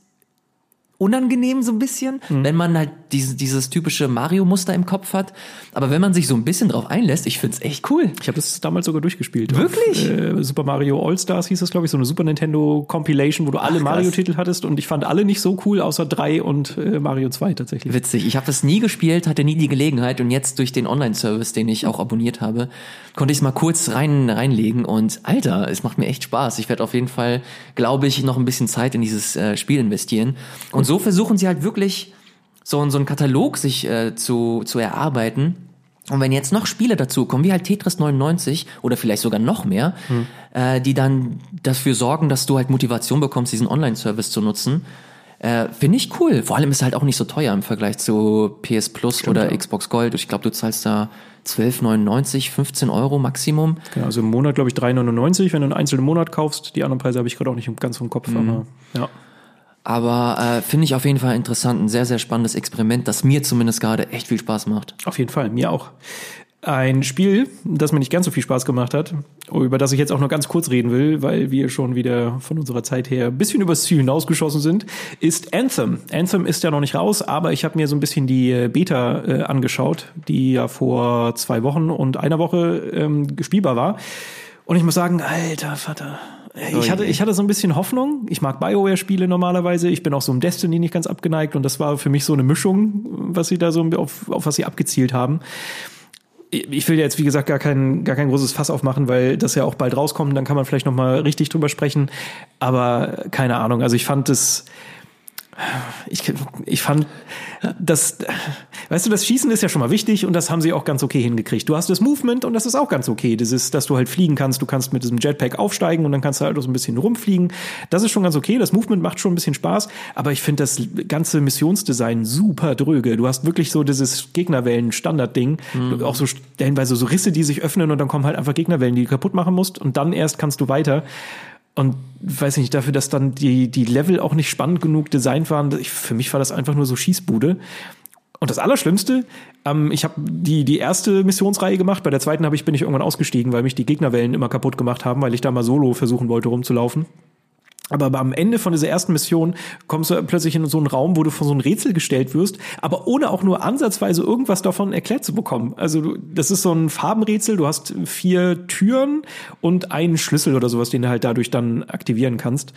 unangenehm so ein bisschen, mhm. wenn man halt dieses, dieses typische Mario-Muster im Kopf hat. Aber wenn man sich so ein bisschen drauf einlässt, ich find's echt cool. Ich habe das damals sogar durchgespielt. Wirklich? Auf, äh, Super Mario All-Stars hieß das, glaube ich, so eine Super Nintendo Compilation, wo du alle Mario-Titel hattest und ich fand alle nicht so cool, außer drei und äh, Mario 2 tatsächlich. Witzig. Ich habe das nie gespielt, hatte nie die Gelegenheit und jetzt durch den Online-Service, den ich auch abonniert habe, konnte ich es mal kurz rein reinlegen und Alter, es macht mir echt Spaß. Ich werde auf jeden Fall, glaube ich, noch ein bisschen Zeit in dieses äh, Spiel investieren. Und so versuchen sie halt wirklich so, so einen Katalog sich äh, zu, zu erarbeiten. Und wenn jetzt noch Spiele dazu kommen, wie halt Tetris 99 oder vielleicht sogar noch mehr, hm. äh, die dann dafür sorgen, dass du halt Motivation bekommst, diesen Online-Service zu nutzen, äh, finde ich cool. Vor allem ist es halt auch nicht so teuer im Vergleich zu PS Plus Stimmt, oder ja. Xbox Gold. Ich glaube, du zahlst da 12,99, 15 Euro Maximum. Genau, also im Monat, glaube ich, 3,99, wenn du einen einzelnen Monat kaufst. Die anderen Preise habe ich gerade auch nicht ganz vom Kopf. Mhm. Aber, ja. Aber äh, finde ich auf jeden Fall interessant, ein sehr, sehr spannendes Experiment, das mir zumindest gerade echt viel Spaß macht. Auf jeden Fall, mir auch. Ein Spiel, das mir nicht ganz so viel Spaß gemacht hat, über das ich jetzt auch nur ganz kurz reden will, weil wir schon wieder von unserer Zeit her ein bisschen übers Ziel hinausgeschossen sind, ist Anthem. Anthem ist ja noch nicht raus, aber ich habe mir so ein bisschen die äh, Beta äh, angeschaut, die ja vor zwei Wochen und einer Woche ähm, spielbar war. Und ich muss sagen, alter Vater, ich hatte, ich hatte so ein bisschen Hoffnung. Ich mag Bioware-Spiele normalerweise. Ich bin auch so im Destiny nicht ganz abgeneigt und das war für mich so eine Mischung, was sie da so auf, auf was sie abgezielt haben. Ich will jetzt, wie gesagt, gar kein, gar kein großes Fass aufmachen, weil das ja auch bald rauskommt. Dann kann man vielleicht noch mal richtig drüber sprechen. Aber keine Ahnung. Also ich fand es, ich, ich fand, dass weißt du, das Schießen ist ja schon mal wichtig und das haben sie auch ganz okay hingekriegt. Du hast das Movement und das ist auch ganz okay. Das ist, dass du halt fliegen kannst. Du kannst mit diesem Jetpack aufsteigen und dann kannst du halt auch so ein bisschen rumfliegen. Das ist schon ganz okay. Das Movement macht schon ein bisschen Spaß, aber ich finde das ganze Missionsdesign super dröge. Du hast wirklich so dieses Gegnerwellen-Standard-Ding. Mhm. Auch so stellenweise so Risse, die sich öffnen und dann kommen halt einfach Gegnerwellen, die du kaputt machen musst und dann erst kannst du weiter. Und weiß ich nicht, dafür, dass dann die, die Level auch nicht spannend genug designt waren, ich, für mich war das einfach nur so Schießbude. Und das Allerschlimmste, ähm, ich habe die, die erste Missionsreihe gemacht, bei der zweiten ich, bin ich irgendwann ausgestiegen, weil mich die Gegnerwellen immer kaputt gemacht haben, weil ich da mal solo versuchen wollte rumzulaufen. Aber am Ende von dieser ersten Mission kommst du plötzlich in so einen Raum, wo du vor so ein Rätsel gestellt wirst, aber ohne auch nur ansatzweise irgendwas davon erklärt zu bekommen. Also du, das ist so ein Farbenrätsel, du hast vier Türen und einen Schlüssel oder sowas, den du halt dadurch dann aktivieren kannst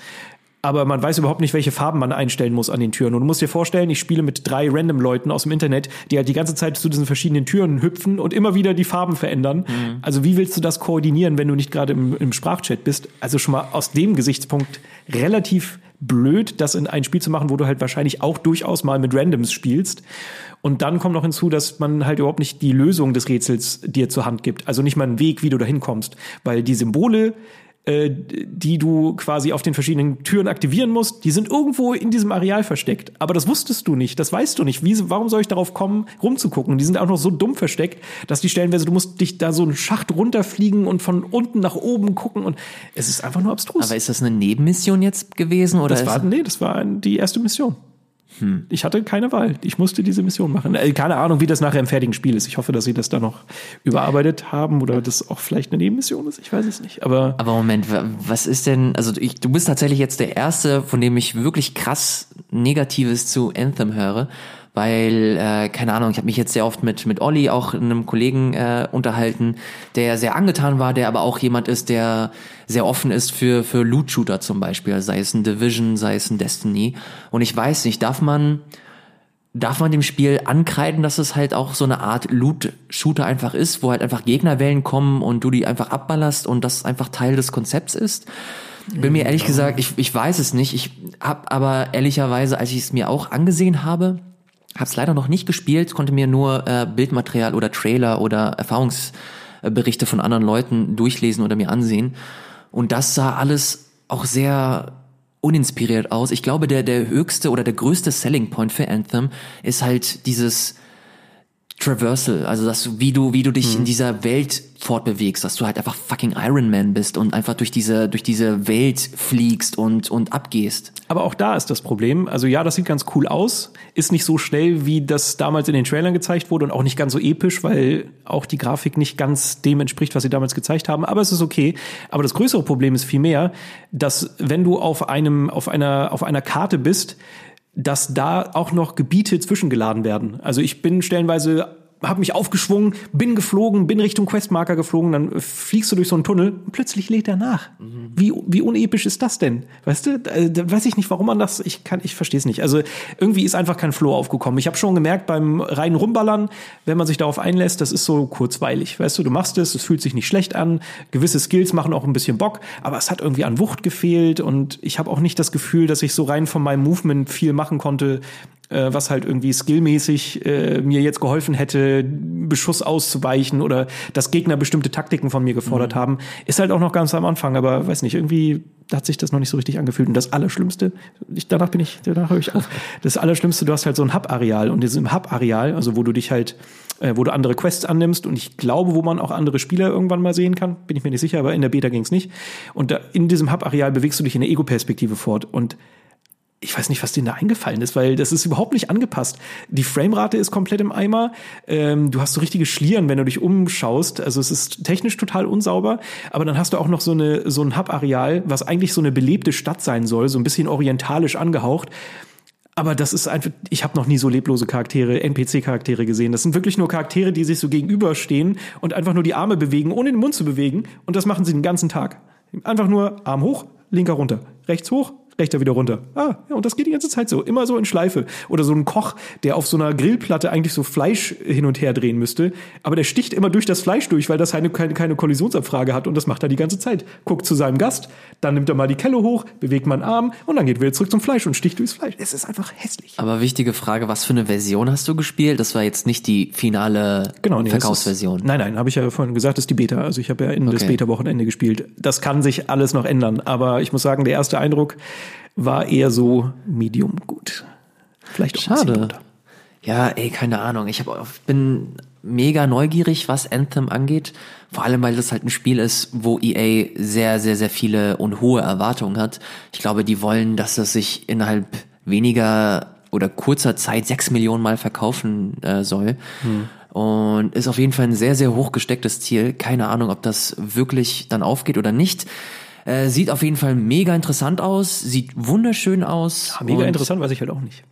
aber man weiß überhaupt nicht, welche Farben man einstellen muss an den Türen. Und du musst dir vorstellen, ich spiele mit drei random Leuten aus dem Internet, die halt die ganze Zeit zu diesen verschiedenen Türen hüpfen und immer wieder die Farben verändern. Mhm. Also wie willst du das koordinieren, wenn du nicht gerade im, im Sprachchat bist? Also schon mal aus dem Gesichtspunkt relativ blöd, das in ein Spiel zu machen, wo du halt wahrscheinlich auch durchaus mal mit Randoms spielst. Und dann kommt noch hinzu, dass man halt überhaupt nicht die Lösung des Rätsels dir zur Hand gibt. Also nicht mal einen Weg, wie du da hinkommst. Weil die Symbole, äh, die du quasi auf den verschiedenen Türen aktivieren musst, die sind irgendwo in diesem Areal versteckt. Aber das wusstest du nicht, das weißt du nicht. Wie, warum soll ich darauf kommen, rumzugucken? Die sind auch noch so dumm versteckt, dass die stellenweise, du musst dich da so einen Schacht runterfliegen und von unten nach oben gucken und es ist einfach nur abstrus. Aber ist das eine Nebenmission jetzt gewesen oder? Das war, nee, das war die erste Mission. Hm. Ich hatte keine Wahl. Ich musste diese Mission machen. Äh, keine Ahnung, wie das nachher im fertigen Spiel ist. Ich hoffe, dass sie das da noch überarbeitet haben oder das auch vielleicht eine Nebenmission ist. Ich weiß es nicht. Aber, Aber Moment, was ist denn, also ich, du bist tatsächlich jetzt der Erste, von dem ich wirklich krass Negatives zu Anthem höre weil, äh, keine Ahnung, ich habe mich jetzt sehr oft mit, mit Olli, auch einem Kollegen, äh, unterhalten, der sehr angetan war, der aber auch jemand ist, der sehr offen ist für, für Loot-Shooter zum Beispiel, sei es ein Division, sei es ein Destiny. Und ich weiß nicht, darf man, darf man dem Spiel ankreiden, dass es halt auch so eine Art Loot-Shooter einfach ist, wo halt einfach Gegnerwellen kommen und du die einfach abballerst und das einfach Teil des Konzepts ist? Bin mir ehrlich gesagt, ich, ich weiß es nicht. Ich hab aber ehrlicherweise, als ich es mir auch angesehen habe, Hab's leider noch nicht gespielt, konnte mir nur äh, Bildmaterial oder Trailer oder Erfahrungsberichte von anderen Leuten durchlesen oder mir ansehen. Und das sah alles auch sehr uninspiriert aus. Ich glaube, der, der höchste oder der größte Selling Point für Anthem ist halt dieses Traversal, also dass wie du wie du dich mhm. in dieser Welt fortbewegst, dass du halt einfach fucking Iron Man bist und einfach durch diese durch diese Welt fliegst und und abgehst. Aber auch da ist das Problem. Also ja, das sieht ganz cool aus, ist nicht so schnell, wie das damals in den Trailern gezeigt wurde und auch nicht ganz so episch, weil auch die Grafik nicht ganz dem entspricht, was sie damals gezeigt haben. Aber es ist okay. Aber das größere Problem ist vielmehr, dass wenn du auf einem auf einer auf einer Karte bist, dass da auch noch Gebiete zwischengeladen werden. Also ich bin stellenweise habe mich aufgeschwungen, bin geflogen, bin Richtung Questmarker geflogen, dann fliegst du durch so einen Tunnel und plötzlich lädt er nach. Mhm. Wie, wie unepisch ist das denn? Weißt du, da, da weiß ich nicht, warum man das, ich kann, ich verstehe es nicht. Also irgendwie ist einfach kein Flow aufgekommen. Ich habe schon gemerkt, beim reinen Rumballern, wenn man sich darauf einlässt, das ist so kurzweilig. Weißt du, du machst es, es fühlt sich nicht schlecht an, gewisse Skills machen auch ein bisschen Bock, aber es hat irgendwie an Wucht gefehlt und ich habe auch nicht das Gefühl, dass ich so rein von meinem Movement viel machen konnte, äh, was halt irgendwie skillmäßig äh, mir jetzt geholfen hätte, Beschuss auszuweichen oder dass Gegner bestimmte Taktiken von mir gefordert mhm. haben, ist halt auch noch ganz am Anfang, aber weiß nicht, irgendwie hat sich das noch nicht so richtig angefühlt. Und das Allerschlimmste, ich, danach bin ich, danach höre ich auf. Das Allerschlimmste, du hast halt so ein Hub-Areal und in diesem Hub-Areal, also wo du dich halt, äh, wo du andere Quests annimmst und ich glaube, wo man auch andere Spieler irgendwann mal sehen kann, bin ich mir nicht sicher, aber in der Beta ging es nicht. Und da, in diesem Hub-Areal bewegst du dich in der Ego-Perspektive fort und ich weiß nicht, was denen da eingefallen ist, weil das ist überhaupt nicht angepasst. Die Framerate ist komplett im Eimer. Ähm, du hast so richtige Schlieren, wenn du dich umschaust. Also es ist technisch total unsauber. Aber dann hast du auch noch so eine so ein Hub-Areal, was eigentlich so eine belebte Stadt sein soll, so ein bisschen orientalisch angehaucht. Aber das ist einfach, ich habe noch nie so leblose Charaktere, NPC-Charaktere gesehen. Das sind wirklich nur Charaktere, die sich so gegenüberstehen und einfach nur die Arme bewegen, ohne den Mund zu bewegen. Und das machen sie den ganzen Tag. Einfach nur Arm hoch, linker runter, rechts hoch, legt er wieder runter. Ah, ja, und das geht die ganze Zeit so, immer so in Schleife. Oder so ein Koch, der auf so einer Grillplatte eigentlich so Fleisch hin und her drehen müsste, aber der sticht immer durch das Fleisch durch, weil das keine, keine, keine Kollisionsabfrage hat und das macht er die ganze Zeit. Guckt zu seinem Gast, dann nimmt er mal die Kelle hoch, bewegt mal einen Arm und dann geht er wieder zurück zum Fleisch und sticht durchs Fleisch. Es ist einfach hässlich. Aber wichtige Frage, was für eine Version hast du gespielt? Das war jetzt nicht die finale Genau, nee, das Verkaufsversion. Ist, nein, nein, habe ich ja vorhin gesagt, das ist die Beta. Also ich habe ja in das Okay. Beta-Wochenende gespielt. Das kann sich alles noch ändern, aber ich muss sagen, der erste Eindruck war eher so medium gut. Vielleicht auch Schade. Ja, ey, keine Ahnung. Ich hab, bin mega neugierig, was Anthem angeht. Vor allem, weil das halt ein Spiel ist, wo EA sehr, sehr, sehr viele und hohe Erwartungen hat. Ich glaube, die wollen, dass es sich innerhalb weniger oder kurzer Zeit sechs Millionen Mal verkaufen äh, soll. Und ist auf jeden Fall ein sehr, sehr hoch gestecktes Ziel. Keine Ahnung, ob das wirklich dann aufgeht oder nicht. Äh, sieht auf jeden Fall mega interessant aus, sieht wunderschön aus. Ah, Mega interessant, weiß ich halt auch nicht.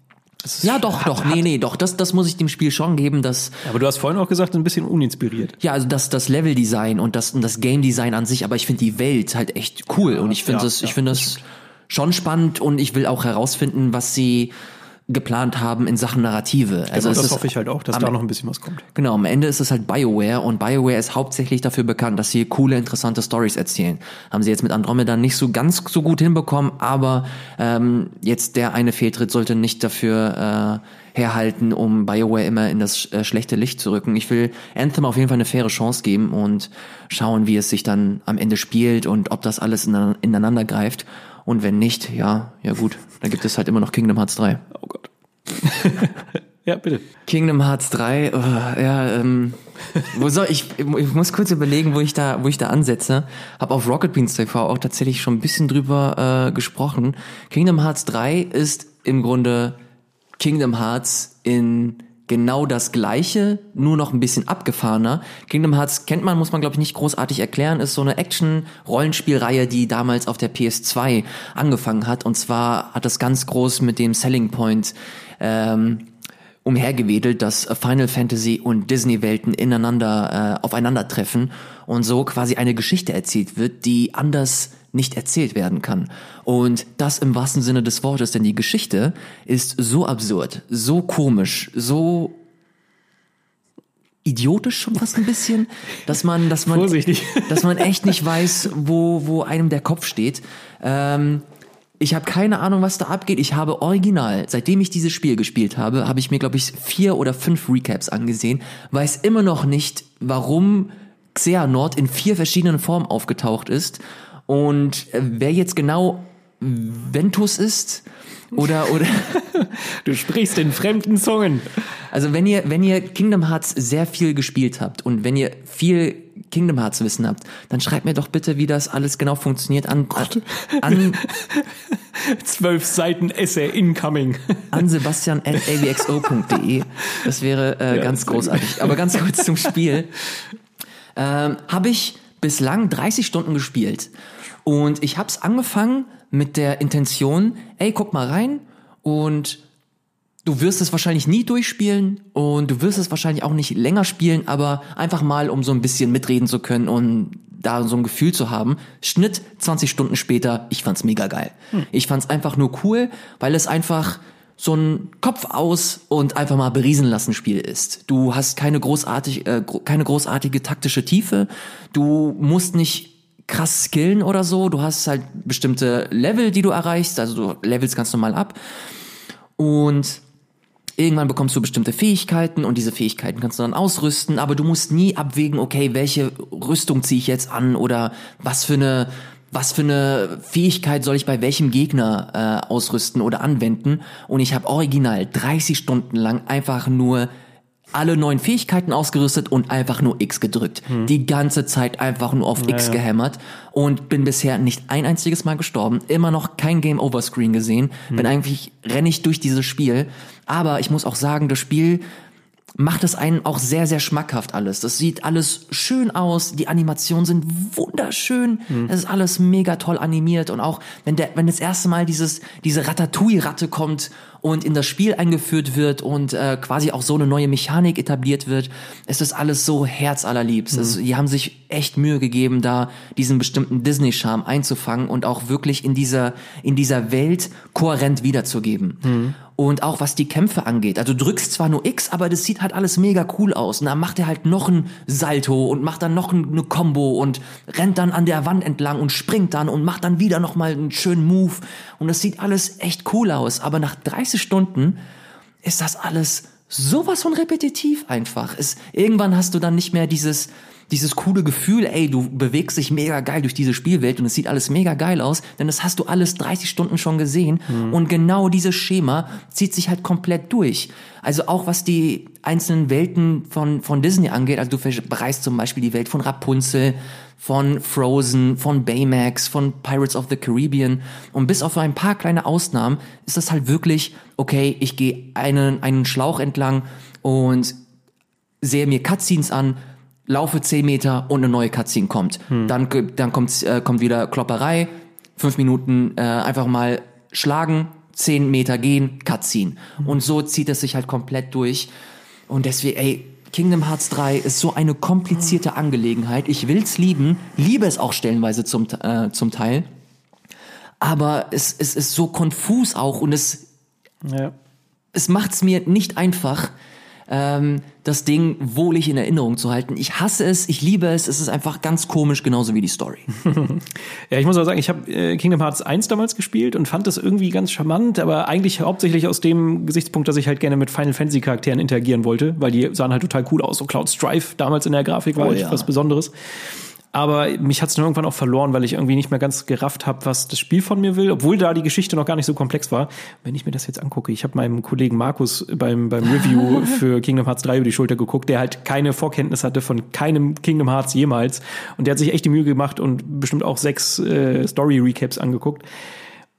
Ja, doch, doch, nee, nee, doch, das, das muss ich dem Spiel schon geben, dass, Aber du hast vorhin auch gesagt, ein bisschen uninspiriert. ja, also das, das Leveldesign und das, und das Game Design an sich, aber ich finde die Welt halt echt cool und ich finde ja, das, ich ja, finde das schon spannend und ich will auch herausfinden, was sie geplant haben in Sachen Narrative. Also Also es das hoffe ich halt auch, dass am- da noch ein bisschen was kommt. Genau, am Ende ist es halt BioWare und BioWare ist hauptsächlich dafür bekannt, dass sie coole, interessante Stories erzählen. Haben sie jetzt mit Andromeda nicht so ganz so gut hinbekommen, aber ähm, jetzt der eine Fehltritt sollte nicht dafür äh, herhalten, um BioWare immer in das äh, schlechte Licht zu rücken. Ich will Anthem auf jeden Fall eine faire Chance geben und schauen, wie es sich dann am Ende spielt und ob das alles ine- ineinander greift. Und wenn nicht, ja, ja gut, dann gibt es halt immer noch Kingdom Hearts 3. Oh Gott. ja, bitte. Kingdom Hearts 3, oh, ja, ähm, wo soll ich, ich muss kurz überlegen, wo ich da, wo ich da ansetze. Hab auf Rocket Beans TV auch tatsächlich schon ein bisschen drüber äh, gesprochen. Kingdom Hearts 3 ist im Grunde Kingdom Hearts in genau das gleiche, nur noch ein bisschen abgefahrener. Kingdom Hearts kennt man, muss man glaube ich nicht großartig erklären, ist so eine Action-Rollenspielreihe, die damals auf der PS2 angefangen hat. Und zwar hat das ganz groß mit dem Selling Point ähm, umhergewedelt, dass Final Fantasy und Disney-Welten ineinander äh, aufeinandertreffen und so quasi eine Geschichte erzählt wird, die anders nicht erzählt werden kann. Und das im wahrsten Sinne des Wortes, denn die Geschichte ist so absurd, so komisch, so idiotisch schon fast ein bisschen, dass man, dass man, Vorsichtig. dass man echt nicht weiß, wo, wo einem der Kopf steht. Ähm, ich habe keine Ahnung, was da abgeht. Ich habe original, seitdem ich dieses Spiel gespielt habe, habe ich mir, glaube ich, vier oder fünf Recaps angesehen, weiß immer noch nicht, warum Xehanort in vier verschiedenen Formen aufgetaucht ist und äh, wer jetzt genau Ventus ist oder oder Du sprichst in fremden Zungen. also wenn ihr wenn ihr Kingdom Hearts sehr viel gespielt habt und wenn ihr viel Kingdom Hearts Wissen habt, dann schreibt mir doch bitte, wie das alles genau funktioniert an an, Zwölf Seiten Essay incoming. an sebastian.avxo.de. Das wäre äh, Ja, ganz großartig. Aber ganz kurz zum Spiel. Ähm, habe ich bislang 30 Stunden gespielt. Und ich habe es angefangen mit der Intention, ey, guck mal rein und du wirst es wahrscheinlich nie durchspielen und du wirst es wahrscheinlich auch nicht länger spielen, aber einfach mal, um so ein bisschen mitreden zu können und da so ein Gefühl zu haben. Schnitt 20 Stunden später, ich fand's mega geil. Ich fand's einfach nur cool, weil es einfach so ein Kopf aus und einfach mal beriesen lassen Spiel ist. Du hast keine großartig, äh, keine großartige taktische Tiefe. Du musst nicht krass skillen oder so. Du hast halt bestimmte Level, die du erreichst. Also du levelst ganz normal ab. Und irgendwann bekommst du bestimmte Fähigkeiten und diese Fähigkeiten kannst du dann ausrüsten, aber du musst nie abwägen, okay, welche Rüstung ziehe ich jetzt an oder was für eine was für eine Fähigkeit soll ich bei welchem Gegner äh, ausrüsten oder anwenden? Und ich habe original 30 Stunden lang einfach nur alle neuen Fähigkeiten ausgerüstet und einfach nur X gedrückt. Die ganze Zeit einfach nur auf X ja. gehämmert und bin bisher nicht ein einziges Mal gestorben, immer noch kein Game Over Screen gesehen. Bin eigentlich renne ich durch dieses Spiel, aber ich muss auch sagen, das Spiel macht es einen auch sehr, sehr schmackhaft alles. Das sieht alles schön aus, die Animationen sind wunderschön, es ist alles mega toll animiert und auch wenn der, wenn das erste Mal dieses, diese Ratatouille-Ratte kommt und in das Spiel eingeführt wird und äh, quasi auch so eine neue Mechanik etabliert wird, ist das alles so herzallerliebst. Mhm. Also, die haben sich echt Mühe gegeben, da diesen bestimmten Disney-Charme einzufangen und auch wirklich in dieser, in dieser Welt kohärent wiederzugeben. Mhm. Und auch was die Kämpfe angeht. Also du drückst zwar nur X, aber das sieht halt alles mega cool aus. Und dann macht er halt noch ein Salto und macht dann noch eine Combo und rennt dann an der Wand entlang und springt dann und macht dann wieder nochmal einen schönen Move. Und das sieht alles echt cool aus. Aber nach 30 Stunden ist das alles sowas von repetitiv einfach. Es, irgendwann hast du dann nicht mehr dieses, dieses coole Gefühl, ey, du bewegst dich mega geil durch diese Spielwelt und es sieht alles mega geil aus, denn das hast du alles 30 Stunden schon gesehen mhm. und genau dieses Schema zieht sich halt komplett durch. Also auch was die einzelnen Welten von, von Disney angeht, also du bereist zum Beispiel die Welt von Rapunzel, von Frozen, von Baymax, von Pirates of the Caribbean und bis auf ein paar kleine Ausnahmen ist das halt wirklich, okay, ich gehe einen, einen Schlauch entlang und sehe mir Cutscenes an, laufe 10 Meter und eine neue Cutscene kommt. Hm. Dann, dann kommt, äh, kommt wieder Klopperei, fünf Minuten äh, einfach mal schlagen, 10 Meter gehen, Cutscene. Hm. Und so zieht es sich halt komplett durch. Und deswegen, ey, Kingdom Hearts 3 ist so eine komplizierte Angelegenheit. Ich will's lieben, liebe es auch stellenweise zum, äh, zum Teil. Aber es, es ist so konfus auch und es, ja. es macht's mir nicht einfach, ähm, das Ding wohlig in Erinnerung zu halten. Ich hasse es, ich liebe es, es ist einfach ganz komisch, genauso wie die Story. ja, ich muss auch sagen, ich habe äh, Kingdom Hearts 1 damals gespielt und fand das irgendwie ganz charmant, aber eigentlich hauptsächlich aus dem Gesichtspunkt, dass ich halt gerne mit Final Fantasy Charakteren interagieren wollte, weil die sahen halt total cool aus. So Cloud Strife damals in der Grafik war oh, ja. was Besonderes. Aber mich hat es irgendwann auch verloren, weil ich irgendwie nicht mehr ganz gerafft habe, was das Spiel von mir will, obwohl da die Geschichte noch gar nicht so komplex war. Wenn ich mir das jetzt angucke, ich habe meinem Kollegen Markus beim, beim Review für Kingdom Hearts 3 über die Schulter geguckt, der halt keine Vorkenntnis hatte von keinem Kingdom Hearts jemals. Und der hat sich echt die Mühe gemacht und bestimmt auch sechs äh, Story-Recaps angeguckt.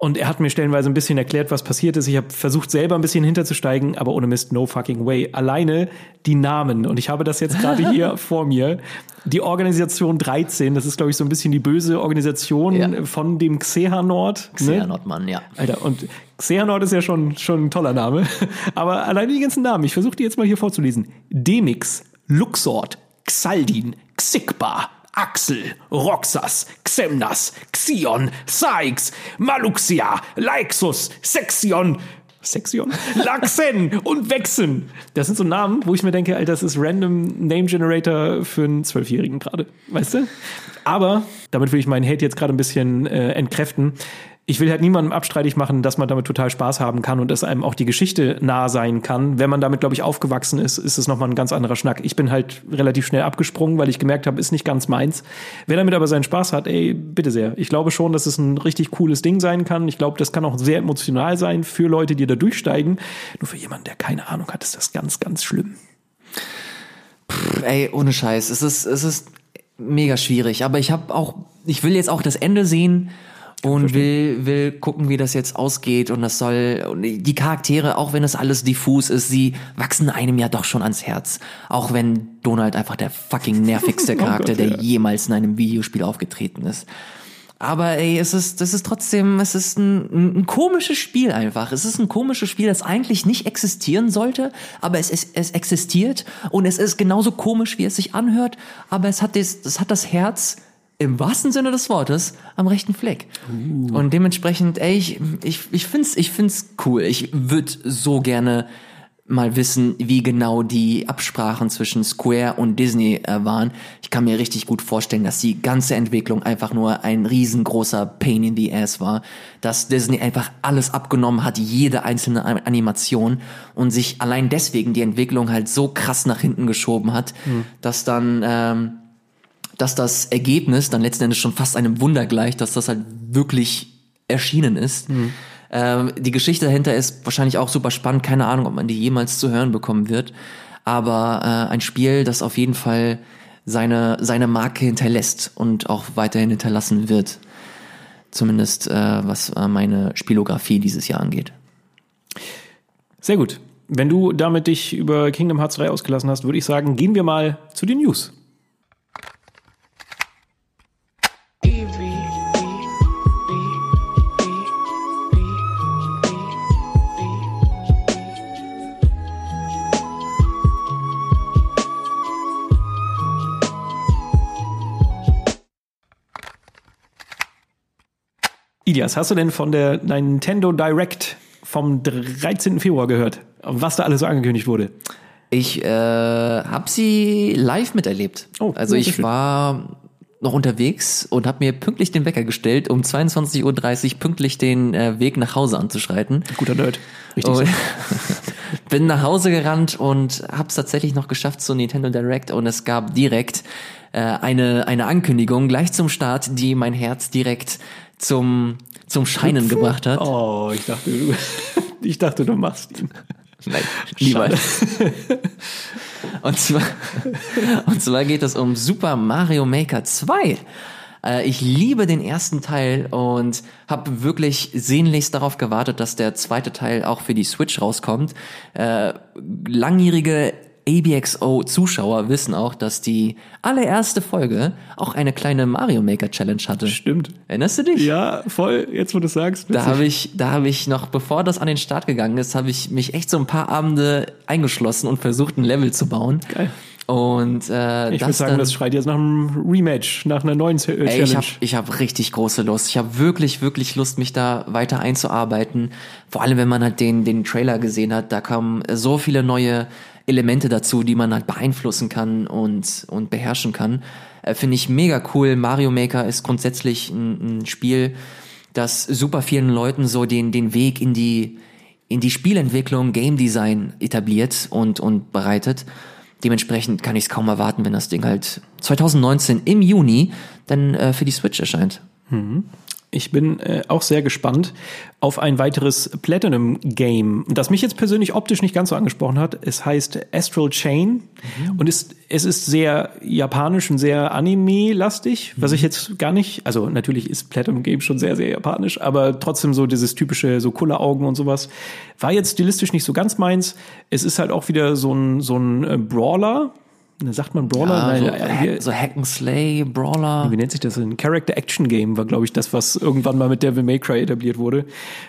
Und er hat mir stellenweise ein bisschen erklärt, was passiert ist. Ich habe versucht, selber ein bisschen hinterzusteigen, aber ohne Mist, no fucking way. Alleine die Namen. Und ich habe das jetzt gerade hier vor mir. Die Organisation 13, das ist, glaube ich, so ein bisschen die böse Organisation ja. von dem Xehanort. Ne? Xehanort-Mann, ja. Alter, und Xehanort ist ja schon, schon ein toller Name. Aber alleine die ganzen Namen, ich versuche die jetzt mal hier vorzulesen. Demix, Luxort, Xaldin, Xigbar, Axel, Roxas, Xemnas, Xion, Sykes, Maluxia, Leixus, Sexion, Sexion, Laxen und Wechsen. Das sind so Namen, wo ich mir denke, Alter, das ist random Name Generator für einen Zwölfjährigen gerade, weißt du? Aber damit will ich meinen Hate jetzt gerade ein bisschen äh, entkräften ich will halt niemandem abstreitig machen, dass man damit total Spaß haben kann und dass einem auch die Geschichte nah sein kann. Wenn man damit, glaube ich, aufgewachsen ist, ist es nochmal ein ganz anderer Schnack. Ich bin halt relativ schnell abgesprungen, weil ich gemerkt habe, ist nicht ganz meins. Wer damit aber seinen Spaß hat, ey, bitte sehr. Ich glaube schon, dass es ein richtig cooles Ding sein kann. Ich glaube, das kann auch sehr emotional sein für Leute, die da durchsteigen. Nur für jemanden, der keine Ahnung hat, ist das ganz, ganz schlimm. Pff, ey, ohne Scheiß. Es ist, es ist mega schwierig. Aber ich habe auch, ich will jetzt auch das Ende sehen und will, will gucken, wie das jetzt ausgeht. Und das soll, und die Charaktere, auch wenn es alles diffus ist, sie wachsen einem ja doch schon ans Herz. Auch wenn Donald einfach der fucking nervigste Charakter, oh Gott, ja. der jemals in einem Videospiel aufgetreten ist. Aber ey, es ist, das ist trotzdem, es ist ein, ein komisches Spiel einfach. Es ist ein komisches Spiel, das eigentlich nicht existieren sollte, aber es, es, es existiert und es ist genauso komisch, wie es sich anhört, aber es hat das, es hat das Herz im wahrsten Sinne des Wortes am rechten Fleck. Uh. Und dementsprechend, ey, ich, ich, ich find's, ich find's cool. Ich würde so gerne mal wissen, wie genau die Absprachen zwischen Square und Disney äh, waren. Ich kann mir richtig gut vorstellen, dass die ganze Entwicklung einfach nur ein riesengroßer Pain in the Ass war, dass Disney einfach alles abgenommen hat, jede einzelne Animation und sich allein deswegen die Entwicklung halt so krass nach hinten geschoben hat, mhm. dass dann ähm, dass das Ergebnis dann letzten Endes schon fast einem Wunder gleicht, dass das halt wirklich erschienen ist. Mhm. Ähm, die Geschichte dahinter ist wahrscheinlich auch super spannend. Keine Ahnung, ob man die jemals zu hören bekommen wird. Aber äh, ein Spiel, das auf jeden Fall seine, seine Marke hinterlässt und auch weiterhin hinterlassen wird. Zumindest äh, was äh, meine Spielografie dieses Jahr angeht. Sehr gut. Wenn du damit dich über Kingdom Hearts 3 ausgelassen hast, würde ich sagen, gehen wir mal zu den News. Ilias, hast du denn von der Nintendo Direct vom 13. Februar gehört, was da alles so angekündigt wurde? Ich äh, habe sie live miterlebt. Oh, also ich schön. war noch unterwegs und habe mir pünktlich den Wecker gestellt, um 22.30 Uhr pünktlich den äh, Weg nach Hause anzuschreiten. Guter Nerd. Richtig so. bin nach Hause gerannt und habe es tatsächlich noch geschafft zu Nintendo Direct und es gab direkt äh, eine eine Ankündigung gleich zum Start, die mein Herz direkt zum zum Scheinen gebracht hat. Oh, ich dachte, du, ich dachte, du machst ihn. Nein, niemals. und zwar und zwar geht es um Super Mario Maker 2. Äh, Ich liebe den ersten Teil und habe wirklich sehnlichst darauf gewartet, dass der zweite Teil auch für die Switch rauskommt. Äh, langjährige ABXO-Zuschauer wissen auch, dass die allererste Folge auch eine kleine Mario Maker Challenge hatte. Stimmt. Erinnerst du dich? Ja, voll, jetzt wo du es sagst. Da witzig. habe ich, da habe ich noch, bevor das an den Start gegangen ist, habe ich mich echt so ein paar Abende eingeschlossen und versucht, ein Level zu bauen. Geil. Und äh, Ich würde sagen, dann, das schreit jetzt nach einem Rematch, nach einer neuen Ch- äh, Challenge. Ey, ich habe ich hab richtig große Lust. Ich habe wirklich, wirklich Lust, mich da weiter einzuarbeiten. Vor allem, wenn man halt den, den Trailer gesehen hat, da kamen so viele neue Elemente dazu, die man halt beeinflussen kann und, und beherrschen kann. Äh, Finde ich mega cool. Mario Maker ist grundsätzlich ein, ein Spiel, das super vielen Leuten so den, den Weg in die, in die Spielentwicklung, Game Design etabliert und, und bereitet. Dementsprechend kann ich es kaum erwarten, wenn das Ding halt 2019 im Juni dann äh, für die Switch erscheint. Ich bin äh, auch sehr gespannt auf ein weiteres Platinum-Game, das mich jetzt persönlich optisch nicht ganz so angesprochen hat. Es heißt Astral Chain und ist, es ist sehr japanisch und sehr Anime-lastig, was ich jetzt gar nicht, also natürlich ist Platinum Game schon sehr, sehr japanisch, aber trotzdem so dieses typische, so Kulleraugen und sowas, war jetzt stilistisch nicht so ganz meins. Es ist halt auch wieder so ein, so ein äh, Brawler. Ne, Sagt man Brawler? Ah, Nein, so, äh, so Hack and Slay, Brawler. wie nennt sich das? Ein Character-Action-Game war, glaube ich, das, was irgendwann mal mit Devil May Cry etabliert wurde.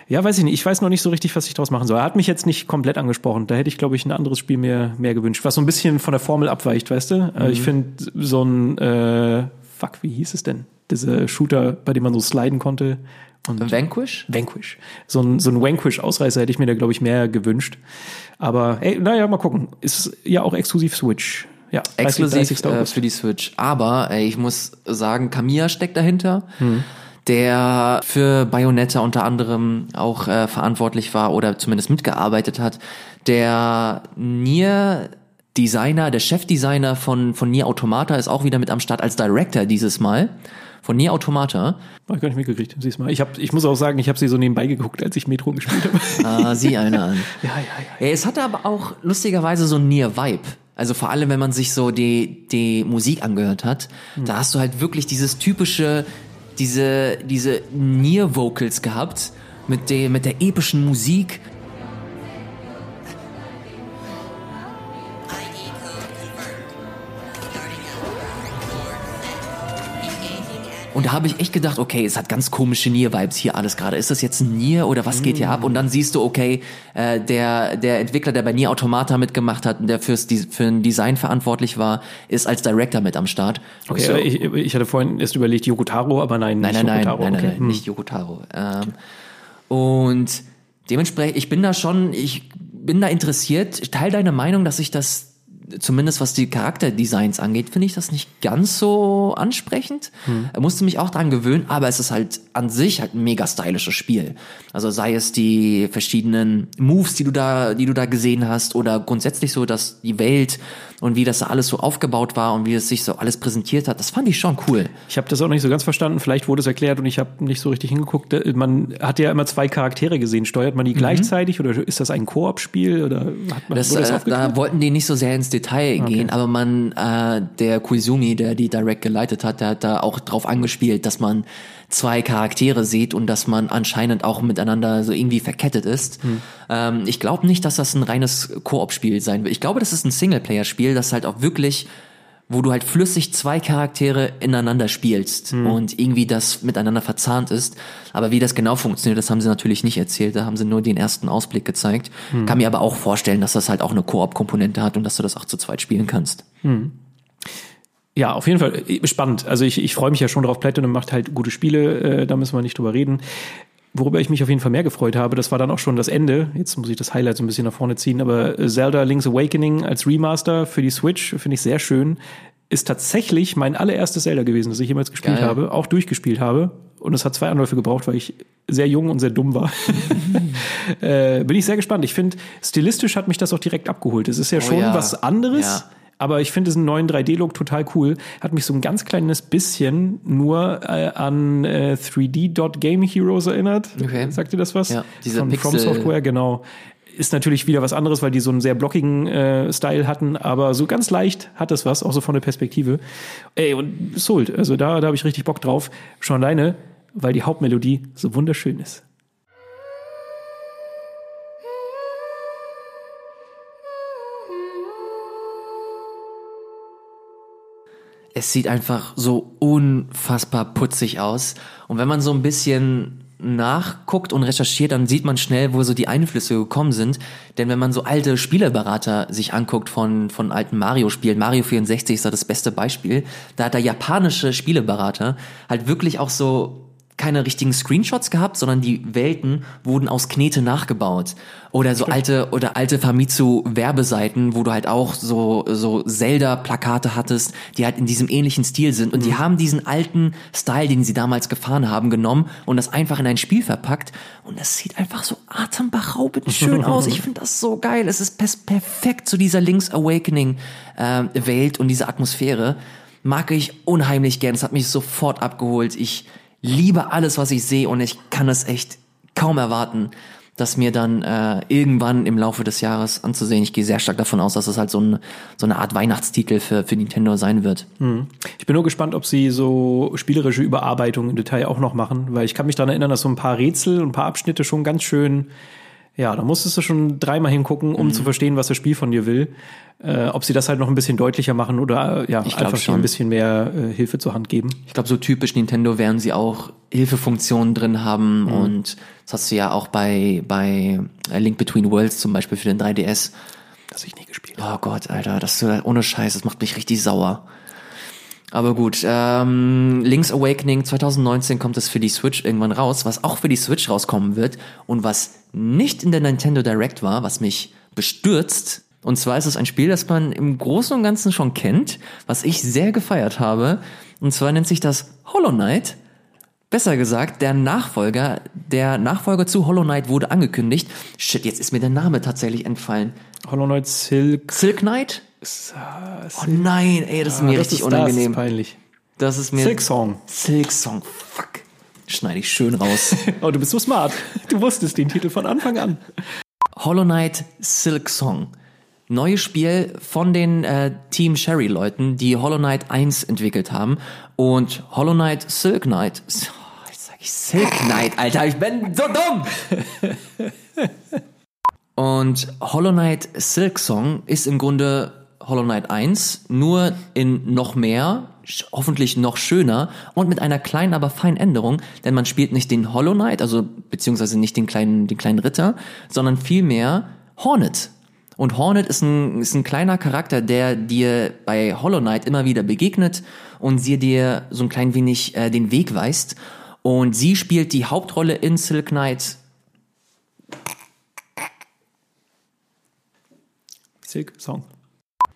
Ja, weiß ich nicht. Ich weiß noch nicht so richtig, was ich daraus machen soll. Er hat mich jetzt nicht komplett angesprochen. Da hätte ich, glaube ich, ein anderes Spiel mehr, mehr gewünscht, was so ein bisschen von der Formel abweicht, weißt du? Äh, Ich finde so ein, äh, fuck, wie hieß es denn? Diese Shooter, bei dem man so sliden konnte. Und Vanquish? Vanquish. So ein, so ein Vanquish-Ausreißer hätte ich mir da, glaube ich, mehr gewünscht. Aber, ey, naja, mal gucken. Ist ja auch exklusiv Switch. Ja, 30, Exklusiv 30. äh, für die Switch. Aber ey, ich muss sagen, Kamiya steckt dahinter. Der für Bayonetta unter anderem auch äh, verantwortlich war oder zumindest mitgearbeitet hat. Der Nier Designer, der Chefdesigner von, von Nier Automata ist auch wieder mit am Start als Director dieses Mal. Von Nier Automata. Hab ich gar nicht mitgekriegt, siehst mal. Ich, hab, ich muss auch sagen, ich habe sie so nebenbei geguckt, als ich Metro gespielt habe. Ah, sieh einer an. ja, ja, ja. Ja, es hatte aber auch lustigerweise so ein Nier-Vibe. Also vor allem, wenn man sich so die, die Musik angehört hat, da hast du halt wirklich dieses typische, diese, diese Nier-Vocals gehabt mit, der mit der epischen Musik. Und da habe ich echt gedacht, okay, es hat ganz komische Nier-Vibes hier alles gerade. Ist das jetzt ein Nier oder was geht hier ab? Und dann siehst du, okay, äh, der, der Entwickler, der bei Nier Automata mitgemacht hat und der fürs, für ein Design verantwortlich war, ist als Director mit am Start. Okay, So- ich, ich hatte vorhin erst überlegt, Yoko Taro, aber nein, Nein, nicht nein, nein, Taro. nein, nein, okay. nein, Hm. nicht Yoko Taro. Ähm, und dementsprechend, ich bin da schon, ich bin da interessiert. Ich teile deine Meinung, dass ich das, zumindest was die Charakterdesigns angeht, finde ich das nicht ganz so ansprechend. Hm. Er musste mich auch dran gewöhnen, aber es ist halt an sich halt ein mega stylisches Spiel. Also sei es die verschiedenen Moves, die du da, die du da gesehen hast, oder grundsätzlich so, dass die Welt und wie das da alles so aufgebaut war und wie es sich so alles präsentiert hat, das fand ich schon cool. Ich habe das auch nicht so ganz verstanden. Vielleicht wurde es erklärt und ich habe nicht so richtig hingeguckt. Äh, Man hat ja immer zwei Charaktere gesehen. Steuert man die gleichzeitig oder ist das ein Koop-Spiel oder hat man Das, das äh, da wollten die nicht so sehr ins Detail gehen, aber man, äh, der Koizumi, der die Direct geleitet hat, der hat da auch drauf angespielt, dass man zwei Charaktere sieht und dass man anscheinend auch miteinander so irgendwie verkettet ist. Hm. Ähm, ich glaube nicht, dass das ein reines Koop-Spiel sein wird. Ich glaube, das ist ein Singleplayer-Spiel, das halt auch wirklich wo du halt flüssig zwei Charaktere ineinander spielst Hm. und irgendwie das miteinander verzahnt ist. Aber wie das genau funktioniert, das haben sie natürlich nicht erzählt. Da haben sie nur den ersten Ausblick gezeigt. Hm. Kann mir aber auch vorstellen, dass das halt auch eine Koop-Komponente hat und dass du das auch zu zweit spielen kannst. Ja, auf jeden Fall äh, spannend. Also ich, ich freue mich ja schon drauf. Platinum macht halt gute Spiele, äh, da müssen wir nicht drüber reden. Worüber ich mich auf jeden Fall mehr gefreut habe, das war dann auch schon das Ende. Jetzt muss ich das Highlight so ein bisschen nach vorne ziehen, aber Zelda Link's Awakening als Remaster für die Switch finde ich sehr schön. Ist tatsächlich mein allererstes Zelda gewesen, das ich jemals gespielt Geil. habe, auch durchgespielt habe. Und es hat zwei Anläufe gebraucht, weil ich sehr jung und sehr dumm war. äh, bin ich sehr gespannt. Ich finde, stilistisch hat mich das auch direkt abgeholt. Es ist ja Oh schon ja. was anderes. Ja. Aber ich finde diesen neuen 3D-Look total cool. Hat mich so ein ganz kleines bisschen nur äh, an äh, 3D Game Heroes erinnert. Okay. Sagt ihr das was? Ja, diese Von From Pixel- Software, genau. Ist natürlich wieder was anderes, weil die so einen sehr blockigen äh, Style hatten, aber so ganz leicht hat es was, auch so von der Perspektive. Ey, und Sold, also da, da habe ich richtig Bock drauf. Schon alleine, weil die Hauptmelodie so wunderschön ist. Es sieht einfach so unfassbar putzig aus. Und wenn man so ein bisschen nachguckt und recherchiert, dann sieht man schnell, wo so die Einflüsse gekommen sind. Denn wenn man so alte Spielerberater sich anguckt von, von alten Mario-Spielen, Mario 64 ist da das beste Beispiel, da hat der japanische Spieleberater halt wirklich auch so keine richtigen Screenshots gehabt, sondern die Welten wurden aus Knete nachgebaut. Oder so alte oder alte Famitsu Werbeseiten, wo du halt auch so so Zelda Plakate hattest, die halt in diesem ähnlichen Stil sind und die haben diesen alten Style, den sie damals gefahren haben, genommen und das einfach in ein Spiel verpackt und das sieht einfach so atemberaubend schön aus. Ich finde das so geil. Es ist perfekt zu dieser Link's Awakening äh, Welt und dieser Atmosphäre. Mag ich unheimlich gern. Es hat mich sofort abgeholt. Ich liebe alles, was ich sehe und ich kann es echt kaum erwarten, das mir dann äh, irgendwann im Laufe des Jahres anzusehen. Ich gehe sehr stark davon aus, dass es halt so, ein, so eine Art Weihnachtstitel für, für Nintendo sein wird. Ich bin nur gespannt, ob sie so spielerische Überarbeitungen im Detail auch noch machen, weil ich kann mich daran erinnern, dass so ein paar Rätsel und ein paar Abschnitte schon ganz schön, ja, da musstest du schon dreimal hingucken, um zu verstehen, was das Spiel von dir will. Äh, ob sie das halt noch ein bisschen deutlicher machen oder äh, ja, Ich einfach schon. ein bisschen mehr äh, Hilfe zur Hand geben. Ich glaube, so typisch Nintendo werden sie auch Hilfefunktionen drin haben und das hast du ja auch bei, bei A Link Between Worlds zum Beispiel für den 3DS. Das ich nie gespielt Oh Gott, Alter, das du ohne Scheiß, das macht mich richtig sauer. Aber gut, ähm, Link's Awakening 2019 kommt es für die Switch irgendwann raus, was auch für die Switch rauskommen wird und was nicht in der Nintendo Direct war, was mich bestürzt. Und zwar ist es ein Spiel, das man im Großen und Ganzen schon kennt, was ich sehr gefeiert habe. Und zwar nennt sich das Hollow Knight. Besser gesagt, der Nachfolger, der Nachfolger zu Hollow Knight wurde angekündigt. Shit, jetzt ist mir der Name tatsächlich entfallen. Hollow Knight Silk. Silk Knight? Oh nein, ey, das ist mir Ah, richtig ist, unangenehm. Das ist peinlich. Das ist mir. Silk Song. Silk Song. Fuck. Schneide ich schön raus. Oh, du bist so smart. Du wusstest den Titel von Anfang an. Hollow Knight Silk Song. Neues Spiel von den äh, Team Sherry Leuten, die Hollow Knight 1 entwickelt haben. Und Hollow Knight Silk Knight. Oh, jetzt sag ich Silk Knight, Alter, ich bin so dumm! Und Hollow Knight Silk Song ist im Grunde Hollow Knight 1, nur in noch mehr, hoffentlich noch schöner und mit einer kleinen, aber feinen Änderung, denn man spielt nicht den Hollow Knight, also beziehungsweise nicht den kleinen, den kleinen Ritter, sondern vielmehr Hornet. Und Hornet ist ein, ist ein kleiner Charakter, der dir bei Hollow Knight immer wieder begegnet und sie dir so ein klein wenig äh, den Weg weist. Und sie spielt die Hauptrolle in Silk Knight Silk Song.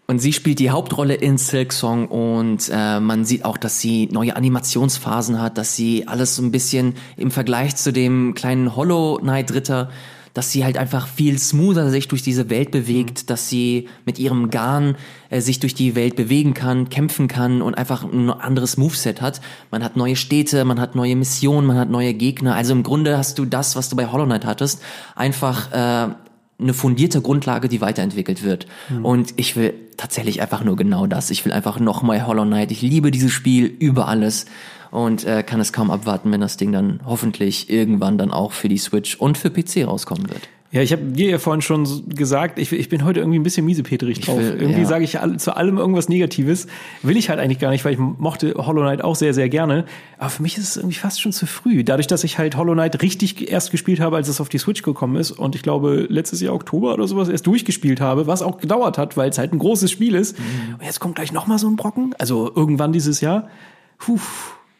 Und sie spielt die Hauptrolle in Silk Song und äh, man sieht auch, dass sie neue Animationsphasen hat, dass sie alles so ein bisschen im Vergleich zu dem kleinen Hollow Knight Ritter, dass sie halt einfach viel smoother sich durch diese Welt bewegt, dass sie mit ihrem Garn äh, sich durch die Welt bewegen kann, kämpfen kann und einfach ein anderes Moveset hat. Man hat neue Städte, man hat neue Missionen, man hat neue Gegner. Also im Grunde hast du das, was du bei Hollow Knight hattest, einfach äh, eine fundierte Grundlage, die weiterentwickelt wird. Und ich will tatsächlich einfach nur genau das. Ich will einfach nochmal Hollow Knight. Ich liebe dieses Spiel über alles und äh, kann es kaum abwarten, wenn das Ding dann hoffentlich irgendwann dann auch für die Switch und für PC rauskommen wird. Ja, ich habe dir ja vorhin schon gesagt, ich, ich bin heute irgendwie ein bisschen miesepetrig drauf. will- irgendwie ja. sage ich zu allem irgendwas Negatives. Will ich halt eigentlich gar nicht, weil ich mochte Hollow Knight auch sehr, sehr gerne. Aber für mich ist es irgendwie fast schon zu früh. Dadurch, dass ich halt Hollow Knight richtig erst gespielt habe, als es auf die Switch gekommen ist und ich glaube letztes Jahr Oktober oder sowas erst durchgespielt habe, was auch gedauert hat, weil es halt ein großes Spiel ist. Mhm. Und jetzt kommt gleich noch mal so ein Brocken. Also irgendwann dieses Jahr. Puh,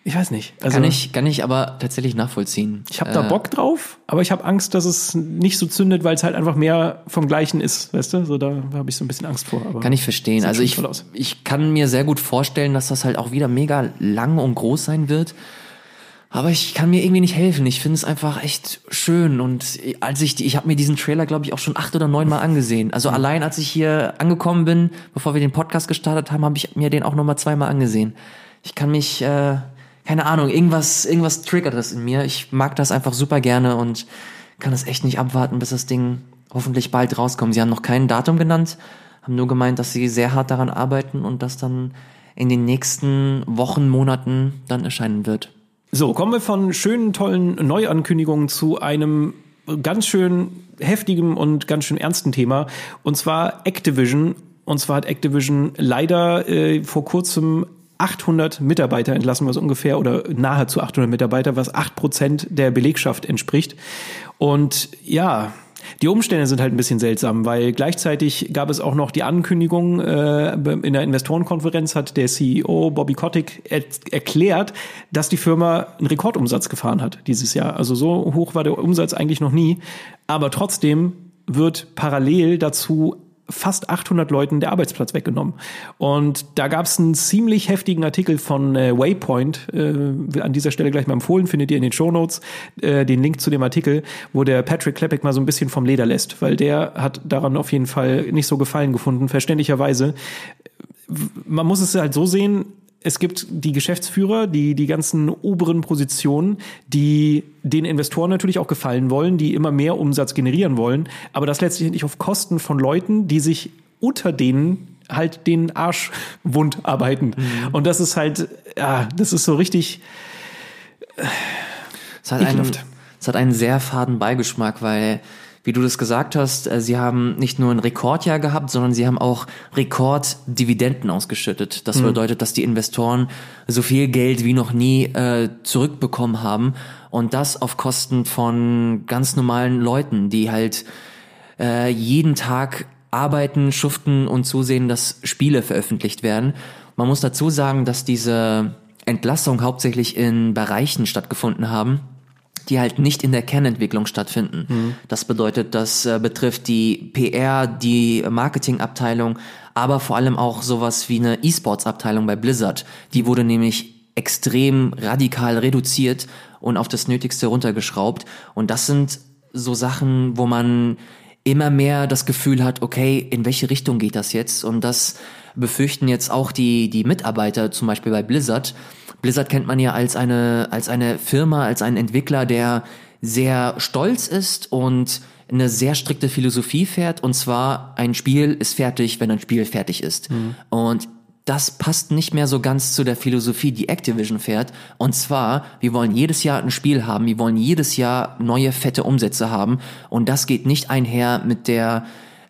ich weiß nicht. Also, Kann ich, kann ich aber tatsächlich nachvollziehen. ich habe da Bock drauf, aber ich habe Angst, dass es nicht so zündet, weil es halt einfach mehr vom Gleichen ist, weißt du? So, da habe ich so ein bisschen Angst vor. Aber Kann ich verstehen. Also ich, ich kann mir sehr gut vorstellen, dass das halt auch wieder mega lang und groß sein wird. Aber ich kann mir irgendwie nicht helfen. Ich finde es einfach echt schön. Und als ich, die- ich habe mir diesen Trailer, glaube ich, auch schon acht oder neun Mal angesehen. Also allein als ich hier angekommen bin, bevor wir den Podcast gestartet haben, habe ich mir den auch noch mal zweimal angesehen. Ich kann mich, äh, keine Ahnung, irgendwas, irgendwas triggert das in mir. Ich mag das einfach super gerne und kann es echt nicht abwarten, bis das Ding hoffentlich bald rauskommt. Sie haben noch kein Datum genannt, haben nur gemeint, dass sie sehr hart daran arbeiten und das dann in den nächsten Wochen, Monaten dann erscheinen wird. So, kommen wir von schönen, tollen Neuankündigungen zu einem ganz schön heftigen und ganz schön ernsten Thema. Und zwar Activision. Und zwar hat Activision leider äh, vor kurzem 800 Mitarbeiter entlassen, was ungefähr oder nahezu 800 Mitarbeiter, was 8 Prozent der Belegschaft entspricht. Und ja, die Umstände sind halt ein bisschen seltsam, weil gleichzeitig gab es auch noch die Ankündigung, äh, in der Investorenkonferenz hat der CEO Bobby Kotick er erklärt, dass die Firma einen Rekordumsatz gefahren hat dieses Jahr. Also so hoch war der Umsatz eigentlich noch nie. Aber trotzdem wird parallel dazu fast 800 Leuten der Arbeitsplatz weggenommen. Und da gab es einen ziemlich heftigen Artikel von äh, Waypoint, äh, an dieser Stelle gleich mal empfohlen, findet ihr in den Shownotes, äh, den Link zu dem Artikel, wo der Patrick Klepek mal so ein bisschen vom Leder lässt, weil der hat daran auf jeden Fall nicht so gefallen gefunden, verständlicherweise. Man muss es halt so sehen, es gibt die Geschäftsführer, die die ganzen oberen Positionen, die den Investoren natürlich auch gefallen wollen, die immer mehr Umsatz generieren wollen, aber das letztlich nicht auf Kosten von Leuten, die sich unter denen halt den Arsch wund arbeiten. Und das ist halt, ja, das ist so richtig, Es hat, einen, es hat einen sehr faden Beigeschmack, weil, wie du das gesagt hast, äh, sie haben nicht nur ein Rekordjahr gehabt, sondern sie haben auch Rekorddividenden ausgeschüttet. Das bedeutet, dass die Investoren so viel Geld wie noch nie äh, zurückbekommen haben und das auf Kosten von ganz normalen Leuten, die halt äh, jeden Tag arbeiten, schuften und zusehen, dass Spiele veröffentlicht werden. Man muss dazu sagen, dass diese Entlassung hauptsächlich in Bereichen stattgefunden haben, die halt nicht in der Kernentwicklung stattfinden. Das bedeutet, das äh, betrifft die PR, die Marketingabteilung, aber vor allem auch sowas wie eine E-Sports-Abteilung bei Blizzard. Die wurde nämlich extrem radikal reduziert und auf das Nötigste runtergeschraubt. Und das sind so Sachen, wo man immer mehr das Gefühl hat, okay, in welche Richtung geht das jetzt? Und das befürchten jetzt auch die, die Mitarbeiter, zum Beispiel bei Blizzard. Blizzard kennt man ja als eine, als eine Firma, als einen Entwickler, der sehr stolz ist und eine sehr strikte Philosophie fährt. Und zwar, ein Spiel ist fertig, wenn ein Spiel fertig ist. Und das passt nicht mehr so ganz zu der Philosophie, die Activision fährt. Und zwar, wir wollen jedes Jahr ein Spiel haben, wir wollen jedes Jahr neue fette Umsätze haben. Und das geht nicht einher mit der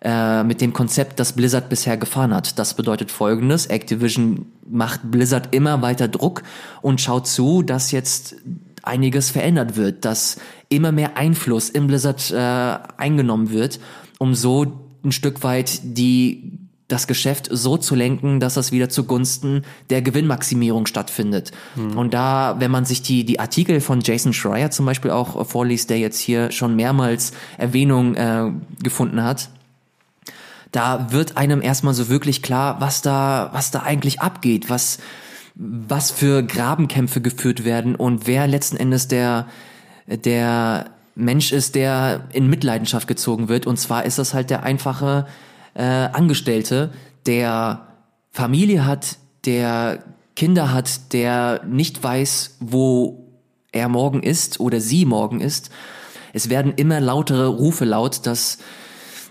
äh, mit dem Konzept, das Blizzard bisher gefahren hat. Das bedeutet folgendes, Activision macht Blizzard immer weiter Druck und schaut zu, dass jetzt einiges verändert wird, dass immer mehr Einfluss in Blizzard äh, eingenommen wird, um so ein Stück weit die das Geschäft so zu lenken, dass das wieder zugunsten der Gewinnmaximierung stattfindet. Und da, wenn man sich die, die Artikel von Jason Schreier zum Beispiel auch vorliest, der jetzt hier schon mehrmals Erwähnung äh, gefunden hat, da wird einem erstmal so wirklich klar, was da, was da eigentlich abgeht, was, was für Grabenkämpfe geführt werden und wer letzten Endes der, der Mensch ist, der in Mitleidenschaft gezogen wird. Und zwar ist das halt der einfache äh, Angestellte, der Familie hat, der Kinder hat, der nicht weiß, wo er morgen ist oder sie morgen ist. Es werden immer lautere Rufe laut, dass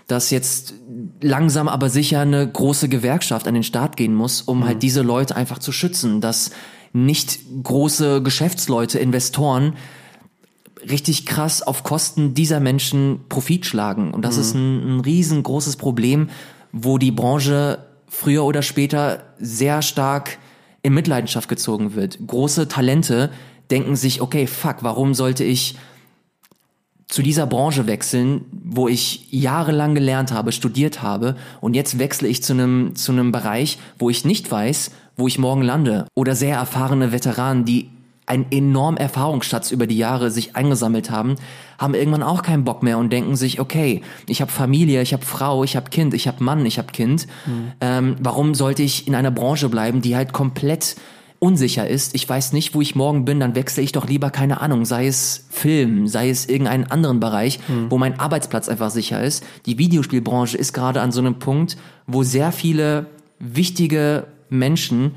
dass jetzt langsam aber sicher eine große Gewerkschaft an den Start gehen muss, um halt diese Leute einfach zu schützen, dass nicht große Geschäftsleute, Investoren richtig krass auf Kosten dieser Menschen Profit schlagen. Und das mhm. ist ein, ein riesengroßes Problem, wo die Branche früher oder später sehr stark in Mitleidenschaft gezogen wird. Große Talente denken sich, okay, fuck, warum sollte ich zu dieser Branche wechseln, wo ich jahrelang gelernt habe, studiert habe und jetzt wechsle ich zu einem zu einem Bereich, wo ich nicht weiß, wo ich morgen lande oder sehr erfahrene Veteranen, die einen enormen Erfahrungsschatz über die Jahre sich eingesammelt haben, haben irgendwann auch keinen Bock mehr und denken sich, okay, ich habe Familie, ich habe Frau, ich habe Kind, ich habe Mann, ich habe Kind. Mhm. Ähm, warum sollte ich in einer Branche bleiben, die halt komplett unsicher ist, ich weiß nicht, wo ich morgen bin, dann wechsle ich doch lieber, keine Ahnung, sei es Film, sei es irgendeinen anderen Bereich, mhm. wo mein Arbeitsplatz einfach sicher ist. Die Videospielbranche ist gerade an so einem Punkt, wo sehr viele wichtige Menschen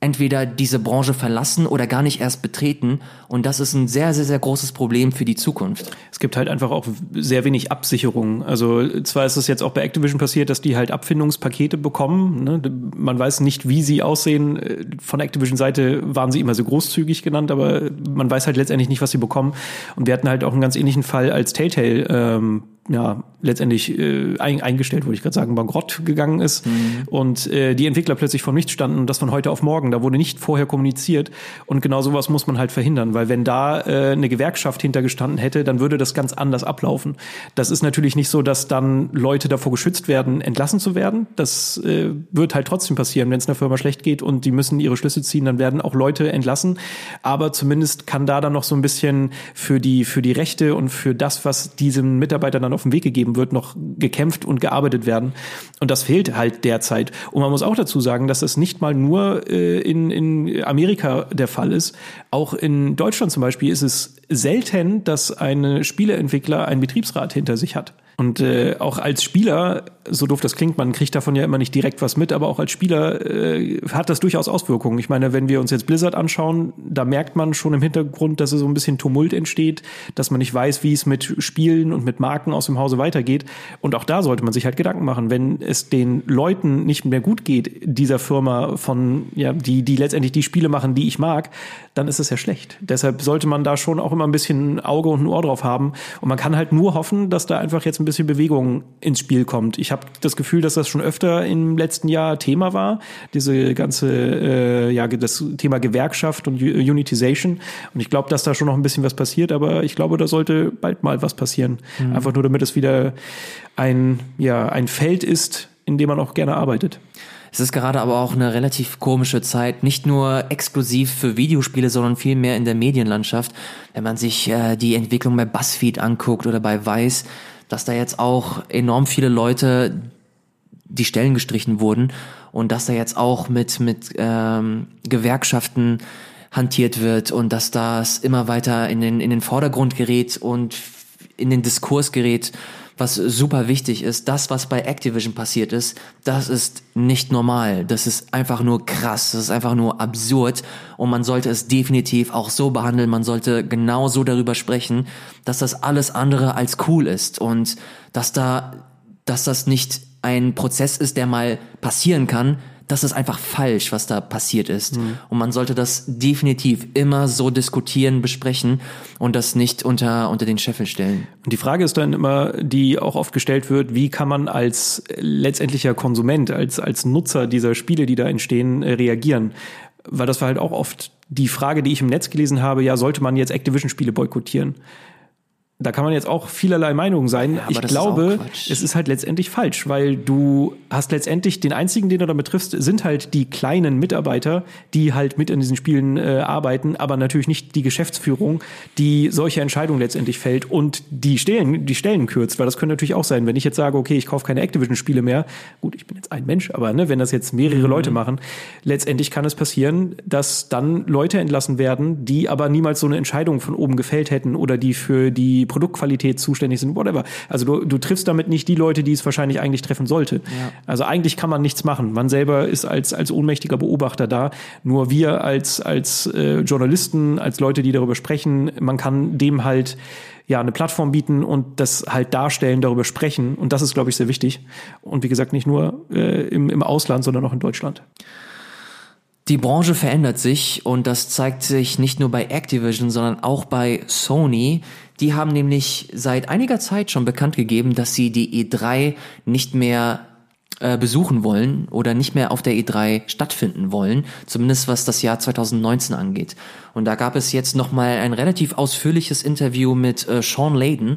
entweder diese Branche verlassen oder gar nicht erst betreten. Und das ist ein sehr, sehr, sehr großes Problem für die Zukunft. Es gibt halt einfach auch sehr wenig Absicherung. Also zwar ist es jetzt auch bei Activision passiert, dass die halt Abfindungspakete bekommen. Ne? Man weiß nicht, wie sie aussehen. Von Activision-Seite waren sie immer so großzügig genannt, aber man weiß halt letztendlich nicht, was sie bekommen. Und wir hatten halt auch einen ganz ähnlichen Fall als Telltale. Ähm, ja, letztendlich äh, eingestellt, würde ich gerade sagen, bankrott gegangen ist mhm. und äh, die Entwickler plötzlich vor nichts standen und das von heute auf morgen. Da wurde nicht vorher kommuniziert und genau sowas muss man halt verhindern, weil wenn da äh, eine Gewerkschaft hintergestanden hätte, dann würde das ganz anders ablaufen. Das ist natürlich nicht so, dass dann Leute davor geschützt werden, entlassen zu werden. Das äh, wird halt trotzdem passieren, wenn es einer Firma schlecht geht und die müssen ihre Schlüsse ziehen, dann werden auch Leute entlassen. Aber zumindest kann da dann noch so ein bisschen für die für die Rechte und für das, was diesem Mitarbeiter dann auf den Weg gegeben wird, noch gekämpft und gearbeitet werden. Und das fehlt halt derzeit. Und man muss auch dazu sagen, dass das nicht mal nur äh, in, in Amerika der Fall ist. Auch in Deutschland zum Beispiel ist es selten, dass ein Spieleentwickler einen Betriebsrat hinter sich hat. Und äh, auch als Spieler, so doof das klingt, man kriegt davon ja immer nicht direkt was mit, aber auch als Spieler äh, hat das durchaus Auswirkungen. Ich meine, wenn wir uns jetzt Blizzard anschauen, da merkt man schon im Hintergrund, dass es so ein bisschen Tumult entsteht, dass man nicht weiß, wie es mit Spielen und mit Marken aus dem Hause weitergeht. Und auch da sollte man sich halt Gedanken machen, wenn es den Leuten nicht mehr gut geht, dieser Firma von, ja, die, die letztendlich die Spiele machen, die ich mag, dann ist es ja schlecht. Deshalb sollte man da schon auch immer ein bisschen Auge und ein Ohr drauf haben. Und man kann halt nur hoffen, dass da einfach jetzt ein bisschen Bewegung ins Spiel kommt. Ich das Gefühl, dass das schon öfter im letzten Jahr Thema war, diese ganze, äh, ja, das Thema Gewerkschaft und Unitization. Und ich glaube, dass da schon noch ein bisschen was passiert, aber ich glaube, da sollte bald mal was passieren. Mhm. Einfach nur, damit es wieder ein, ja, ein Feld ist, in dem man auch gerne arbeitet. Es ist gerade aber auch eine relativ komische Zeit, nicht nur exklusiv für Videospiele, sondern vielmehr in der Medienlandschaft. Wenn man sich äh, die Entwicklung bei BuzzFeed anguckt oder bei Vice, dass da jetzt auch enorm viele Leute die Stellen gestrichen wurden und dass da jetzt auch mit, mit ähm, Gewerkschaften hantiert wird und dass das immer weiter in den, in den Vordergrund gerät und in den Diskurs gerät was super wichtig ist, das, was bei Activision passiert ist, das ist nicht normal. Das ist einfach nur krass. Das ist einfach nur absurd. Und man sollte es definitiv auch so behandeln. Man sollte genau so darüber sprechen, dass das alles andere als cool ist. Und dass da, dass das nicht ein Prozess ist, der mal passieren kann, das ist einfach falsch, was da passiert ist. Mhm. Und man sollte das definitiv immer so diskutieren, besprechen und das nicht unter, unter den Scheffel stellen. Und die Frage ist dann immer, die auch oft gestellt wird, wie kann man als letztendlicher Konsument, als, als Nutzer dieser Spiele, die da entstehen, äh, reagieren? Weil das war halt auch oft die Frage, die ich im Netz gelesen habe, ja, sollte man jetzt Activision-Spiele boykottieren? Da kann man jetzt auch vielerlei Meinungen sein. Ja, ich glaube, ist es ist halt letztendlich falsch, weil du hast letztendlich den einzigen, den du damit triffst, sind halt die kleinen Mitarbeiter, die halt mit in diesen Spielen äh, arbeiten, aber natürlich nicht die Geschäftsführung, die solche Entscheidungen letztendlich fällt und die Stellen, die Stellen kürzt, weil das könnte natürlich auch sein, wenn ich jetzt sage, okay, ich kaufe keine Activision-Spiele mehr, gut, ich bin jetzt ein Mensch, aber ne, wenn das jetzt mehrere mhm. Leute machen, letztendlich kann es passieren, dass dann Leute entlassen werden, die aber niemals so eine Entscheidung von oben gefällt hätten oder die für die Produktqualität zuständig sind, whatever. Also du, du triffst damit nicht die Leute, die es wahrscheinlich eigentlich treffen sollte. Ja. Also eigentlich kann man nichts machen. Man selber ist als, als ohnmächtiger Beobachter da. Nur wir als, als äh, Journalisten, als Leute, die darüber sprechen, man kann dem halt ja eine Plattform bieten und das halt darstellen, darüber sprechen. Und das ist, glaube ich, sehr wichtig. Und wie gesagt, nicht nur äh, im, im Ausland, sondern auch in Deutschland. Die Branche verändert sich und das zeigt sich nicht nur bei Activision, sondern auch bei Sony. Die haben nämlich seit einiger Zeit schon bekannt gegeben, dass sie die E3 nicht mehr äh, besuchen wollen oder nicht mehr auf der E3 stattfinden wollen, zumindest was das Jahr 2019 angeht. Und da gab es jetzt nochmal ein relativ ausführliches Interview mit äh, Sean Layden,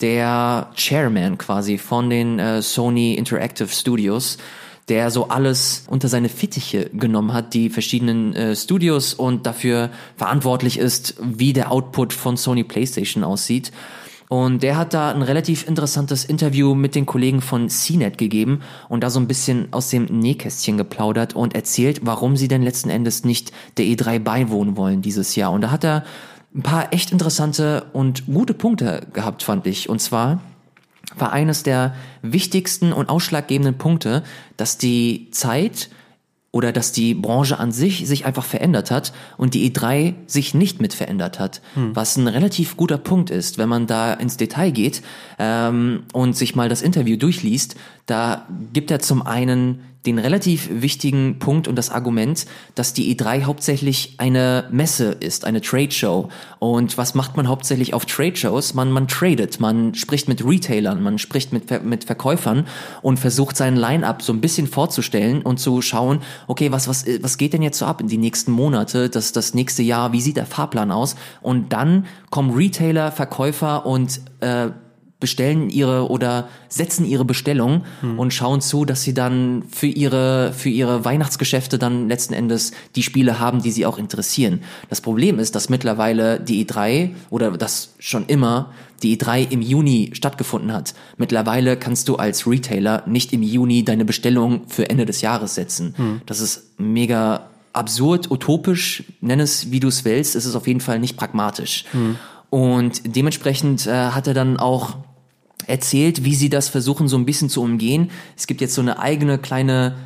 der Chairman quasi von den äh, Sony Interactive Studios der so alles unter seine Fittiche genommen hat, die verschiedenen äh, Studios und dafür verantwortlich ist, wie der Output von Sony PlayStation aussieht. Und der hat da ein relativ interessantes Interview mit den Kollegen von CNET gegeben und da so ein bisschen aus dem Nähkästchen geplaudert und erzählt, warum sie denn letzten Endes nicht der E3 beiwohnen wollen dieses Jahr. Und da hat er ein paar echt interessante und gute Punkte gehabt, fand ich. Und zwar war eines der wichtigsten und ausschlaggebenden Punkte, dass die Zeit oder dass die Branche an sich sich einfach verändert hat und die E3 sich nicht mit verändert hat. Hm. Was ein relativ guter Punkt ist, wenn man da ins Detail geht ähm, und sich mal das Interview durchliest. Da gibt er zum einen den relativ wichtigen Punkt und das Argument, dass die E3 hauptsächlich eine Messe ist, eine Trade Show. Und was macht man hauptsächlich auf Trade Shows? Man, man tradet, man spricht mit Retailern, man spricht mit, mit Verkäufern und versucht seinen Line-up so ein bisschen vorzustellen und zu schauen, okay, was, was, was geht denn jetzt so ab in die nächsten Monate, das, das nächste Jahr, wie sieht der Fahrplan aus? Und dann kommen Retailer, Verkäufer und äh, bestellen ihre oder setzen ihre Bestellung hm. und schauen zu, dass sie dann für ihre, für ihre Weihnachtsgeschäfte dann letzten Endes die Spiele haben, die sie auch interessieren. Das Problem ist, dass mittlerweile die E3 oder das schon immer die E3 im Juni stattgefunden hat. Mittlerweile kannst du als Retailer nicht im Juni deine Bestellung für Ende des Jahres setzen. Hm. Das ist mega absurd, utopisch, nenn es wie du es willst, es ist auf jeden Fall nicht pragmatisch. Hm. Und dementsprechend äh, hat er dann auch erzählt, wie sie das versuchen so ein bisschen zu umgehen. Es gibt jetzt so eine eigene kleine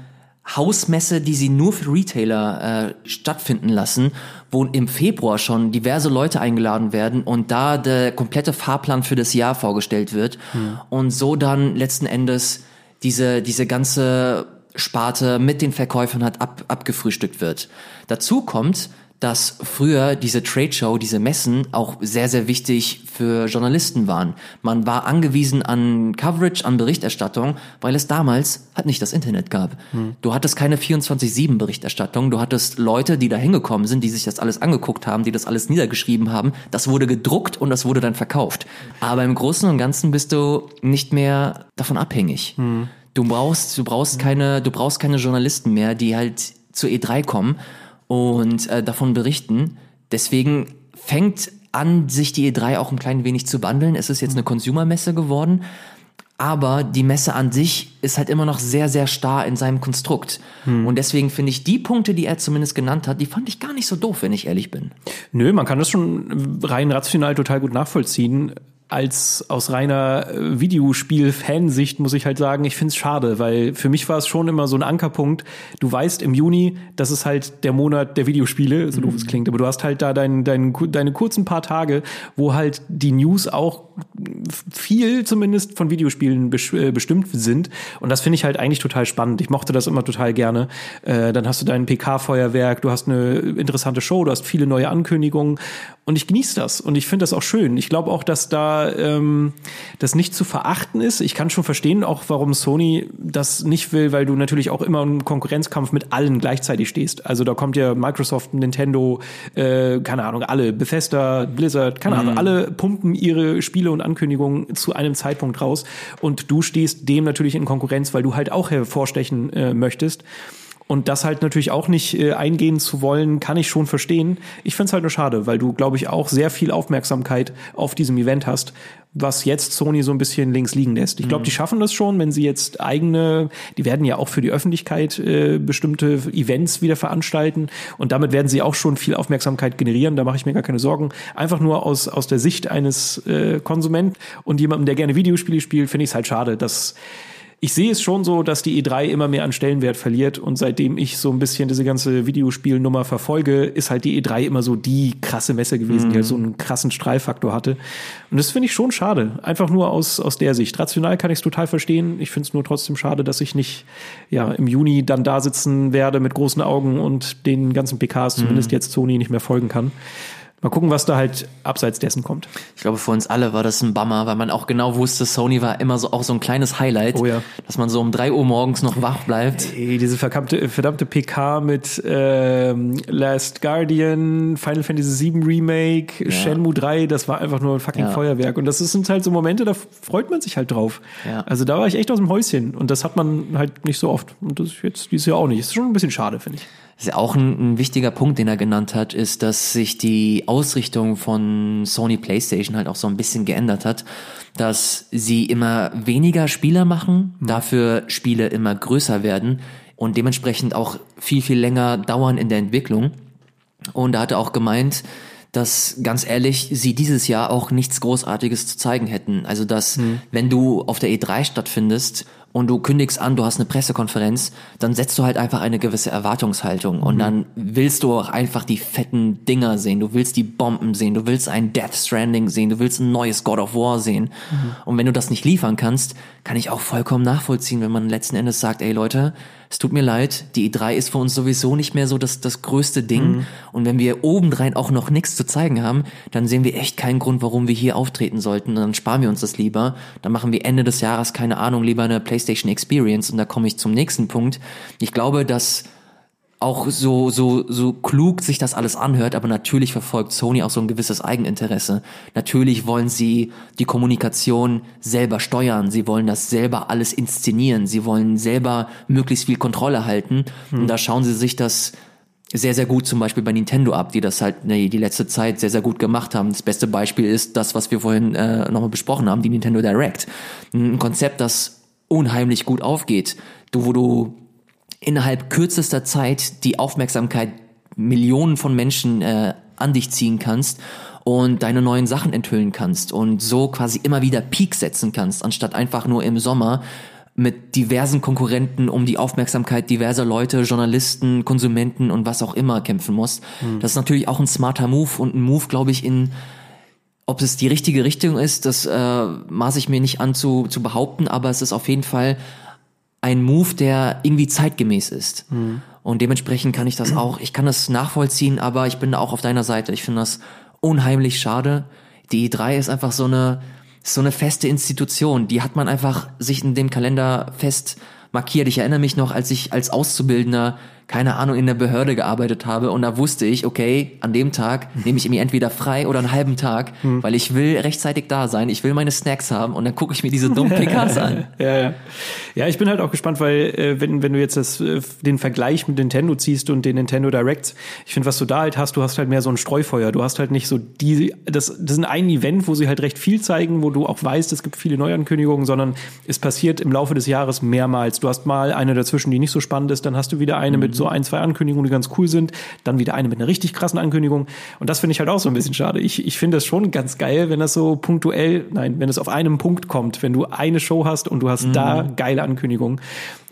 Hausmesse, die sie nur für Retailer äh, stattfinden lassen, wo im Februar schon diverse Leute eingeladen werden und da der komplette Fahrplan für das Jahr vorgestellt wird hm. und so dann letzten Endes diese diese ganze Sparte mit den Verkäufern hat ab, abgefrühstückt wird. Dazu kommt, dass früher diese Trade Show, diese Messen auch sehr, sehr wichtig für Journalisten waren. Man war angewiesen an Coverage, an Berichterstattung, weil es damals halt nicht das Internet gab. Hm. Du hattest keine 24-7 Berichterstattung, du hattest Leute, die da hingekommen sind, die sich das alles angeguckt haben, die das alles niedergeschrieben haben. Das wurde gedruckt und das wurde dann verkauft. Aber im Großen und Ganzen bist du nicht mehr davon abhängig. Hm. Du brauchst, du brauchst keine, du brauchst keine Journalisten mehr, die halt zur E3 kommen und äh, davon berichten. Deswegen fängt an, sich die E3 auch ein klein wenig zu wandeln. Es ist jetzt eine Consumer-Messe geworden, aber die Messe an sich ist halt immer noch sehr, sehr starr in seinem Konstrukt. Hm. Und deswegen finde ich die Punkte, die er zumindest genannt hat, die fand ich gar nicht so doof, wenn ich ehrlich bin. Nö, man kann das schon rein rational total gut nachvollziehen als aus reiner äh, Videospiel-Fansicht muss ich halt sagen, ich find's schade, weil für mich war es schon immer so ein Ankerpunkt. Du weißt im Juni, das ist halt der Monat der Videospiele, so mhm. doof es klingt, aber du hast halt da dein, dein, deine kurzen paar Tage, wo halt die News auch viel zumindest von Videospielen äh, bestimmt sind. Und das finde ich halt eigentlich total spannend. Ich mochte das immer total gerne. Äh, dann hast du dein PK-Feuerwerk, du hast eine interessante Show, du hast viele neue Ankündigungen und ich genieße das und ich finde das auch schön. Ich glaube auch, dass da ähm, das nicht zu verachten ist. Ich kann schon verstehen, auch warum Sony das nicht will, weil du natürlich auch immer im Konkurrenzkampf mit allen gleichzeitig stehst. Also da kommt ja Microsoft, Nintendo, äh, keine Ahnung, alle, Bethesda, Blizzard, keine Ahnung, mhm. alle pumpen ihre Spiele und Ankündigungen zu einem Zeitpunkt raus und du stehst dem natürlich in Konkurrenz, weil du halt auch hervorstechen äh, möchtest. Und das halt natürlich auch nicht äh, eingehen zu wollen, kann ich schon verstehen. Ich finde es halt nur schade, weil du, glaube ich, auch sehr viel Aufmerksamkeit auf diesem Event hast, was jetzt Sony so ein bisschen links liegen lässt. Ich glaube, mhm. die schaffen das schon, wenn sie jetzt eigene, die werden ja auch für die Öffentlichkeit äh, bestimmte Events wieder veranstalten und damit werden sie auch schon viel Aufmerksamkeit generieren. Da mache ich mir gar keine Sorgen. Einfach nur aus, aus der Sicht eines äh, Konsumenten und jemandem, der gerne Videospiele spielt, finde ich es halt schade, dass ich sehe es schon so, dass die E3 immer mehr an Stellenwert verliert und seitdem ich so ein bisschen diese ganze Videospielnummer verfolge, ist halt die E3 immer so die krasse Messe gewesen, mhm. die halt so einen krassen Strahlfaktor hatte. Und das finde ich schon schade. Einfach nur aus, aus der Sicht. Rational kann ich es total verstehen. Ich finde es nur trotzdem schade, dass ich nicht ja, im Juni dann da sitzen werde mit großen Augen und den ganzen PKs, mhm. zumindest jetzt Sony, nicht mehr folgen kann. Mal gucken, was da halt abseits dessen kommt. Ich glaube, für uns alle war das ein Bummer, weil man auch genau wusste, Sony war immer so auch so ein kleines Highlight, oh ja. dass man so um drei Uhr morgens noch wach bleibt. Ey, diese verdammte, verdammte PK mit ähm, Last Guardian, Final Fantasy VII Remake, ja. Shenmue 3, das war einfach nur ein fucking ja. Feuerwerk. Und das sind halt so Momente, da freut man sich halt drauf. Also da war ich echt aus dem Häuschen und das hat man halt nicht so oft. Und das ist jetzt dieses Jahr auch nicht. Das ist schon ein bisschen schade, finde ich. Das ist auch ein, ein, wichtiger Punkt, den er genannt hat, ist, dass sich die Ausrichtung von Sony PlayStation halt auch so ein bisschen geändert hat, dass sie immer weniger Spieler machen, mhm. dafür Spiele immer größer werden und dementsprechend auch viel, viel länger dauern in der Entwicklung. Und er hatte auch gemeint, dass ganz ehrlich sie dieses Jahr auch nichts Großartiges zu zeigen hätten. Also dass mhm. wenn du auf der E3 stattfindest und du kündigst an, du hast eine Pressekonferenz, dann setzt du halt einfach eine gewisse Erwartungshaltung und mhm. dann willst du auch einfach die fetten Dinger sehen, du willst die Bomben sehen, du willst ein Death Stranding sehen, du willst ein neues God of War sehen. Mhm. Und wenn du das nicht liefern kannst, kann ich auch vollkommen nachvollziehen, wenn man letzten Endes sagt, ey Leute, es tut mir leid, die E3 ist für uns sowieso nicht mehr so das, das größte Ding. Mhm. Und wenn wir obendrein auch noch nichts zu zeigen haben, dann sehen wir echt keinen Grund, warum wir hier auftreten sollten. Dann sparen wir uns das lieber. Dann machen wir Ende des Jahres, keine Ahnung, lieber eine PlayStation Experience. Und da komme ich zum nächsten Punkt. Ich glaube, dass auch so, so, so klug sich das alles anhört, aber natürlich verfolgt Sony auch so ein gewisses Eigeninteresse. Natürlich wollen sie die Kommunikation selber steuern. Sie wollen das selber alles inszenieren. Sie wollen selber möglichst viel Kontrolle halten. Hm. Und da schauen sie sich das sehr, sehr gut zum Beispiel bei Nintendo ab, die das halt nee, die letzte Zeit sehr, sehr gut gemacht haben. Das beste Beispiel ist das, was wir vorhin äh, nochmal besprochen haben, die Nintendo Direct. Ein Konzept, das unheimlich gut aufgeht. Du, wo du innerhalb kürzester Zeit die Aufmerksamkeit Millionen von Menschen äh, an dich ziehen kannst und deine neuen Sachen enthüllen kannst und so quasi immer wieder Peak setzen kannst, anstatt einfach nur im Sommer mit diversen Konkurrenten um die Aufmerksamkeit diverser Leute, Journalisten, Konsumenten und was auch immer kämpfen musst. Mhm. Das ist natürlich auch ein smarter Move und ein Move, glaube ich, in ob es die richtige Richtung ist, das äh, maße ich mir nicht an zu, zu behaupten, aber es ist auf jeden Fall ein Move, der irgendwie zeitgemäß ist. Mhm. Und dementsprechend kann ich das auch, ich kann das nachvollziehen, aber ich bin da auch auf deiner Seite. Ich finde das unheimlich schade. Die E3 ist einfach so eine, so eine feste Institution. Die hat man einfach sich in dem Kalender fest markiert. Ich erinnere mich noch, als ich als Auszubildender keine Ahnung, in der Behörde gearbeitet habe und da wusste ich, okay, an dem Tag nehme ich mir entweder frei oder einen halben Tag, hm. weil ich will rechtzeitig da sein, ich will meine Snacks haben und dann gucke ich mir diese dummen PKs an. ja, ja. Ja, ich bin halt auch gespannt, weil äh, wenn, wenn du jetzt das, äh, den Vergleich mit Nintendo ziehst und den Nintendo Directs, ich finde, was du da halt hast, du hast halt mehr so ein Streufeuer. Du hast halt nicht so die, das, das ist ein Event, wo sie halt recht viel zeigen, wo du auch weißt, es gibt viele Neuankündigungen, sondern es passiert im Laufe des Jahres mehrmals. Du hast mal eine dazwischen, die nicht so spannend ist, dann hast du wieder eine mhm. mit so ein, zwei Ankündigungen, die ganz cool sind, dann wieder eine mit einer richtig krassen Ankündigung. Und das finde ich halt auch so ein bisschen schade. Ich, ich finde das schon ganz geil, wenn das so punktuell, nein, wenn es auf einem Punkt kommt, wenn du eine Show hast und du hast mhm. da geile Ankündigungen.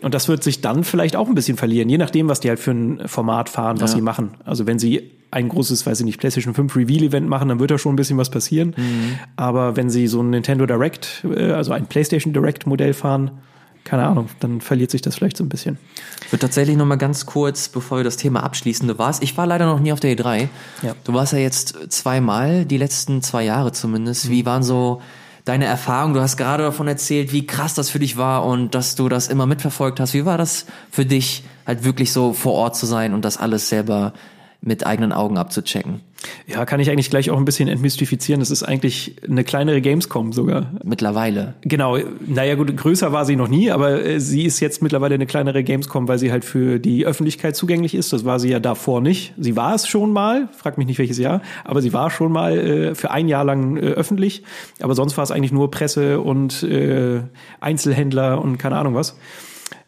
Und das wird sich dann vielleicht auch ein bisschen verlieren, je nachdem, was die halt für ein Format fahren, was ja. sie machen. Also wenn sie ein großes, weiß ich nicht, PlayStation 5 Reveal-Event machen, dann wird da schon ein bisschen was passieren. Mhm. Aber wenn sie so ein Nintendo Direct, äh, also ein PlayStation Direct-Modell fahren, keine Ahnung, dann verliert sich das vielleicht so ein bisschen. Ich würde tatsächlich noch mal ganz kurz, bevor wir das Thema abschließen, du warst, ich war leider noch nie auf der E3. Ja. Du warst ja jetzt zweimal, die letzten zwei Jahre zumindest. Mhm. Wie waren so deine Erfahrungen? Du hast gerade davon erzählt, wie krass das für dich war und dass du das immer mitverfolgt hast. Wie war das für dich, halt wirklich so vor Ort zu sein und das alles selber mit eigenen Augen abzuchecken. Ja, kann ich eigentlich gleich auch ein bisschen entmystifizieren. Das ist eigentlich eine kleinere Gamescom sogar. Mittlerweile. Genau. Naja, gut, größer war sie noch nie, aber äh, sie ist jetzt mittlerweile eine kleinere Gamescom, weil sie halt für die Öffentlichkeit zugänglich ist. Das war sie ja davor nicht. Sie war es schon mal, frag mich nicht welches Jahr, aber sie war schon mal äh, für ein Jahr lang äh, öffentlich. Aber sonst war es eigentlich nur Presse und äh, Einzelhändler und keine Ahnung was.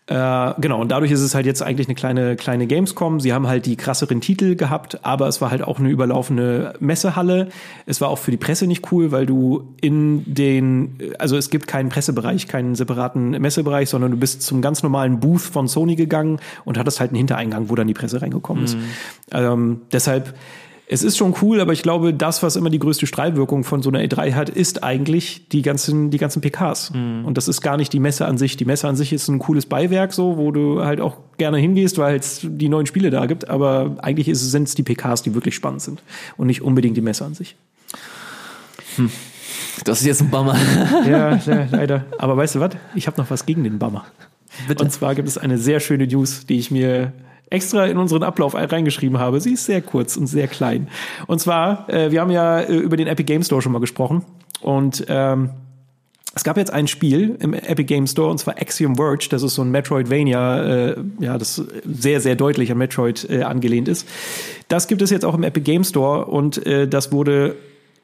Äh, genau, und dadurch ist es halt jetzt eigentlich eine kleine, kleine Gamescom. Sie haben halt die krasseren Titel gehabt, aber es war halt auch eine überlaufende Messehalle. Es war auch für die Presse nicht cool, weil du in den, also es gibt keinen Pressebereich, keinen separaten Messebereich, sondern du bist zum ganz normalen Booth von Sony gegangen und hattest halt einen Hintereingang, wo dann die Presse reingekommen ist. Mhm. Ähm, deshalb, es ist schon cool, aber ich glaube, das, was immer die größte Strahlwirkung von so einer E3 hat, ist eigentlich die ganzen, die ganzen PKs. Mhm. Und das ist gar nicht die Messe an sich. Die Messe an sich ist ein cooles Beiwerk, so, wo du halt auch gerne hingehst, weil es die neuen Spiele da gibt. Aber eigentlich sind es die PKs, die wirklich spannend sind. Und nicht unbedingt die Messe an sich. Hm. Das ist jetzt ein Bummer. ja, leider. Aber weißt du was? Ich habe noch was gegen den Bummer. Bitte? Und zwar gibt es eine sehr schöne News, die ich mir extra in unseren Ablauf reingeschrieben habe. Sie ist sehr kurz und sehr klein. Und zwar, äh, wir haben ja äh, über den Epic Game Store schon mal gesprochen und ähm, es gab jetzt ein Spiel im Epic Game Store und zwar Axiom Verge. Das ist so ein Metroidvania, äh, ja, das sehr, sehr deutlich an Metroid äh, angelehnt ist. Das gibt es jetzt auch im Epic Game Store und äh, das wurde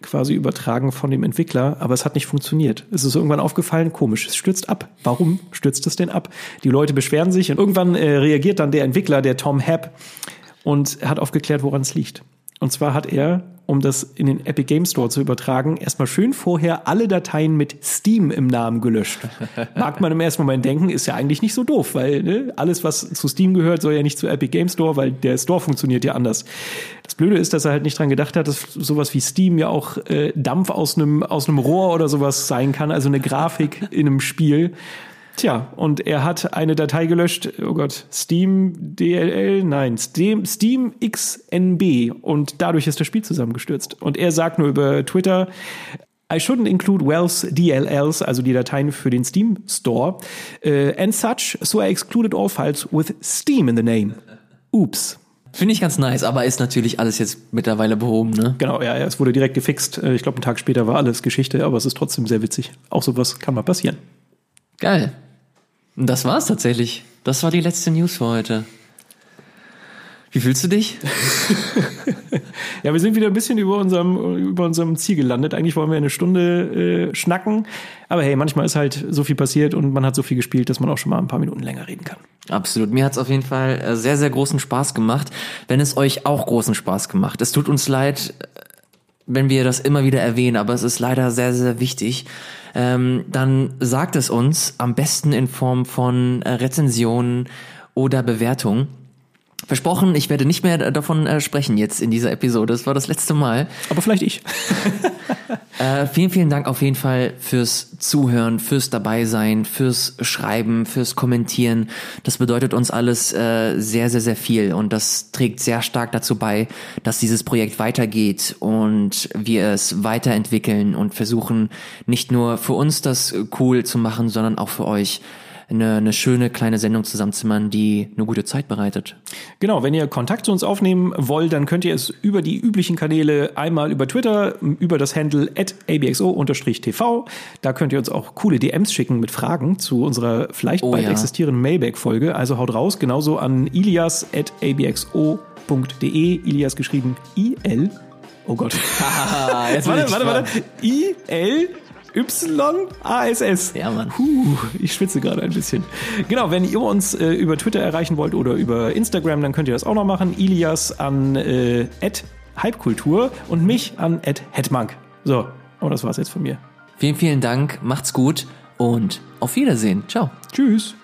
quasi übertragen von dem Entwickler, aber es hat nicht funktioniert. Es ist irgendwann aufgefallen, komisch, es stürzt ab. Warum stürzt es denn ab? Die Leute beschweren sich und irgendwann äh, reagiert dann der Entwickler, der Tom Happ, und hat aufgeklärt, woran es liegt. Und zwar hat er um das in den Epic Game Store zu übertragen, erstmal schön vorher alle Dateien mit Steam im Namen gelöscht. Mag man im ersten Moment denken, ist ja eigentlich nicht so doof, weil ne, alles, was zu Steam gehört, soll ja nicht zu Epic Game Store, weil der Store funktioniert ja anders. Das Blöde ist, dass er halt nicht dran gedacht hat, dass sowas wie Steam ja auch äh, Dampf aus einem aus einem Rohr oder sowas sein kann, also eine Grafik in einem Spiel. Tja, und er hat eine Datei gelöscht, oh Gott, Steam DLL, nein, Steam, Steam XNB und dadurch ist das Spiel zusammengestürzt. Und er sagt nur über Twitter, I shouldn't include Wells DLLs, also die Dateien für den Steam Store, uh, and such, so I excluded all files with Steam in the name. Oops. Finde ich ganz nice, aber ist natürlich alles jetzt mittlerweile behoben, ne? Genau, ja, es wurde direkt gefixt. Äh, ich glaube, einen Tag später war alles Geschichte, aber es ist trotzdem sehr witzig. Auch sowas kann mal passieren. Geil. Das war's tatsächlich. Das war die letzte News für heute. Wie fühlst du dich? ja, wir sind wieder ein bisschen über unserem, über unserem Ziel gelandet. Eigentlich wollen wir eine Stunde äh, schnacken. Aber hey, manchmal ist halt so viel passiert und man hat so viel gespielt, dass man auch schon mal ein paar Minuten länger reden kann. Absolut. Mir hat's auf jeden Fall äh, sehr, sehr großen Spaß gemacht. Wenn es euch auch großen Spaß gemacht. Es tut uns leid, wenn wir das immer wieder erwähnen, aber es ist leider sehr, sehr wichtig ähm, dann sagt es uns am besten in Form von äh, Rezensionen oder Bewertungen. Versprochen, ich werde nicht mehr davon äh, sprechen jetzt in dieser Episode. Das war das letzte Mal. Aber vielleicht ich. äh, vielen, vielen Dank auf jeden Fall fürs Zuhören, fürs Dabeisein, fürs Schreiben, fürs Kommentieren. Das bedeutet uns alles äh, sehr, sehr, sehr viel und das trägt sehr stark dazu bei, dass dieses Projekt weitergeht und wir es weiterentwickeln und versuchen, nicht nur für uns das cool zu machen, sondern auch für euch eine, eine schöne kleine Sendung zusammenzimmern, die eine gute Zeit bereitet. Genau, wenn ihr Kontakt zu uns aufnehmen wollt, dann könnt ihr es über die üblichen Kanäle einmal über Twitter, über das Handle at abxo-tv. Da könnt ihr uns auch coole DMs schicken mit Fragen zu unserer vielleicht oh, bald ja. existierenden Mailback-Folge. Also haut raus, genauso an ilias at abxo.de. Ilias geschrieben I-L. Oh Gott. Jetzt warte, warte, warte. I-L Y-A-S-S. Ja, Mann. Puh, ich schwitze gerade ein bisschen. Genau, wenn ihr uns äh, über Twitter erreichen wollt oder über Instagram, dann könnt ihr das auch noch machen. Ilias an äh, Hypekultur und mich an Hetmank. So, und das war's jetzt von mir. Vielen, vielen Dank, macht's gut und auf Wiedersehen. Ciao. Tschüss.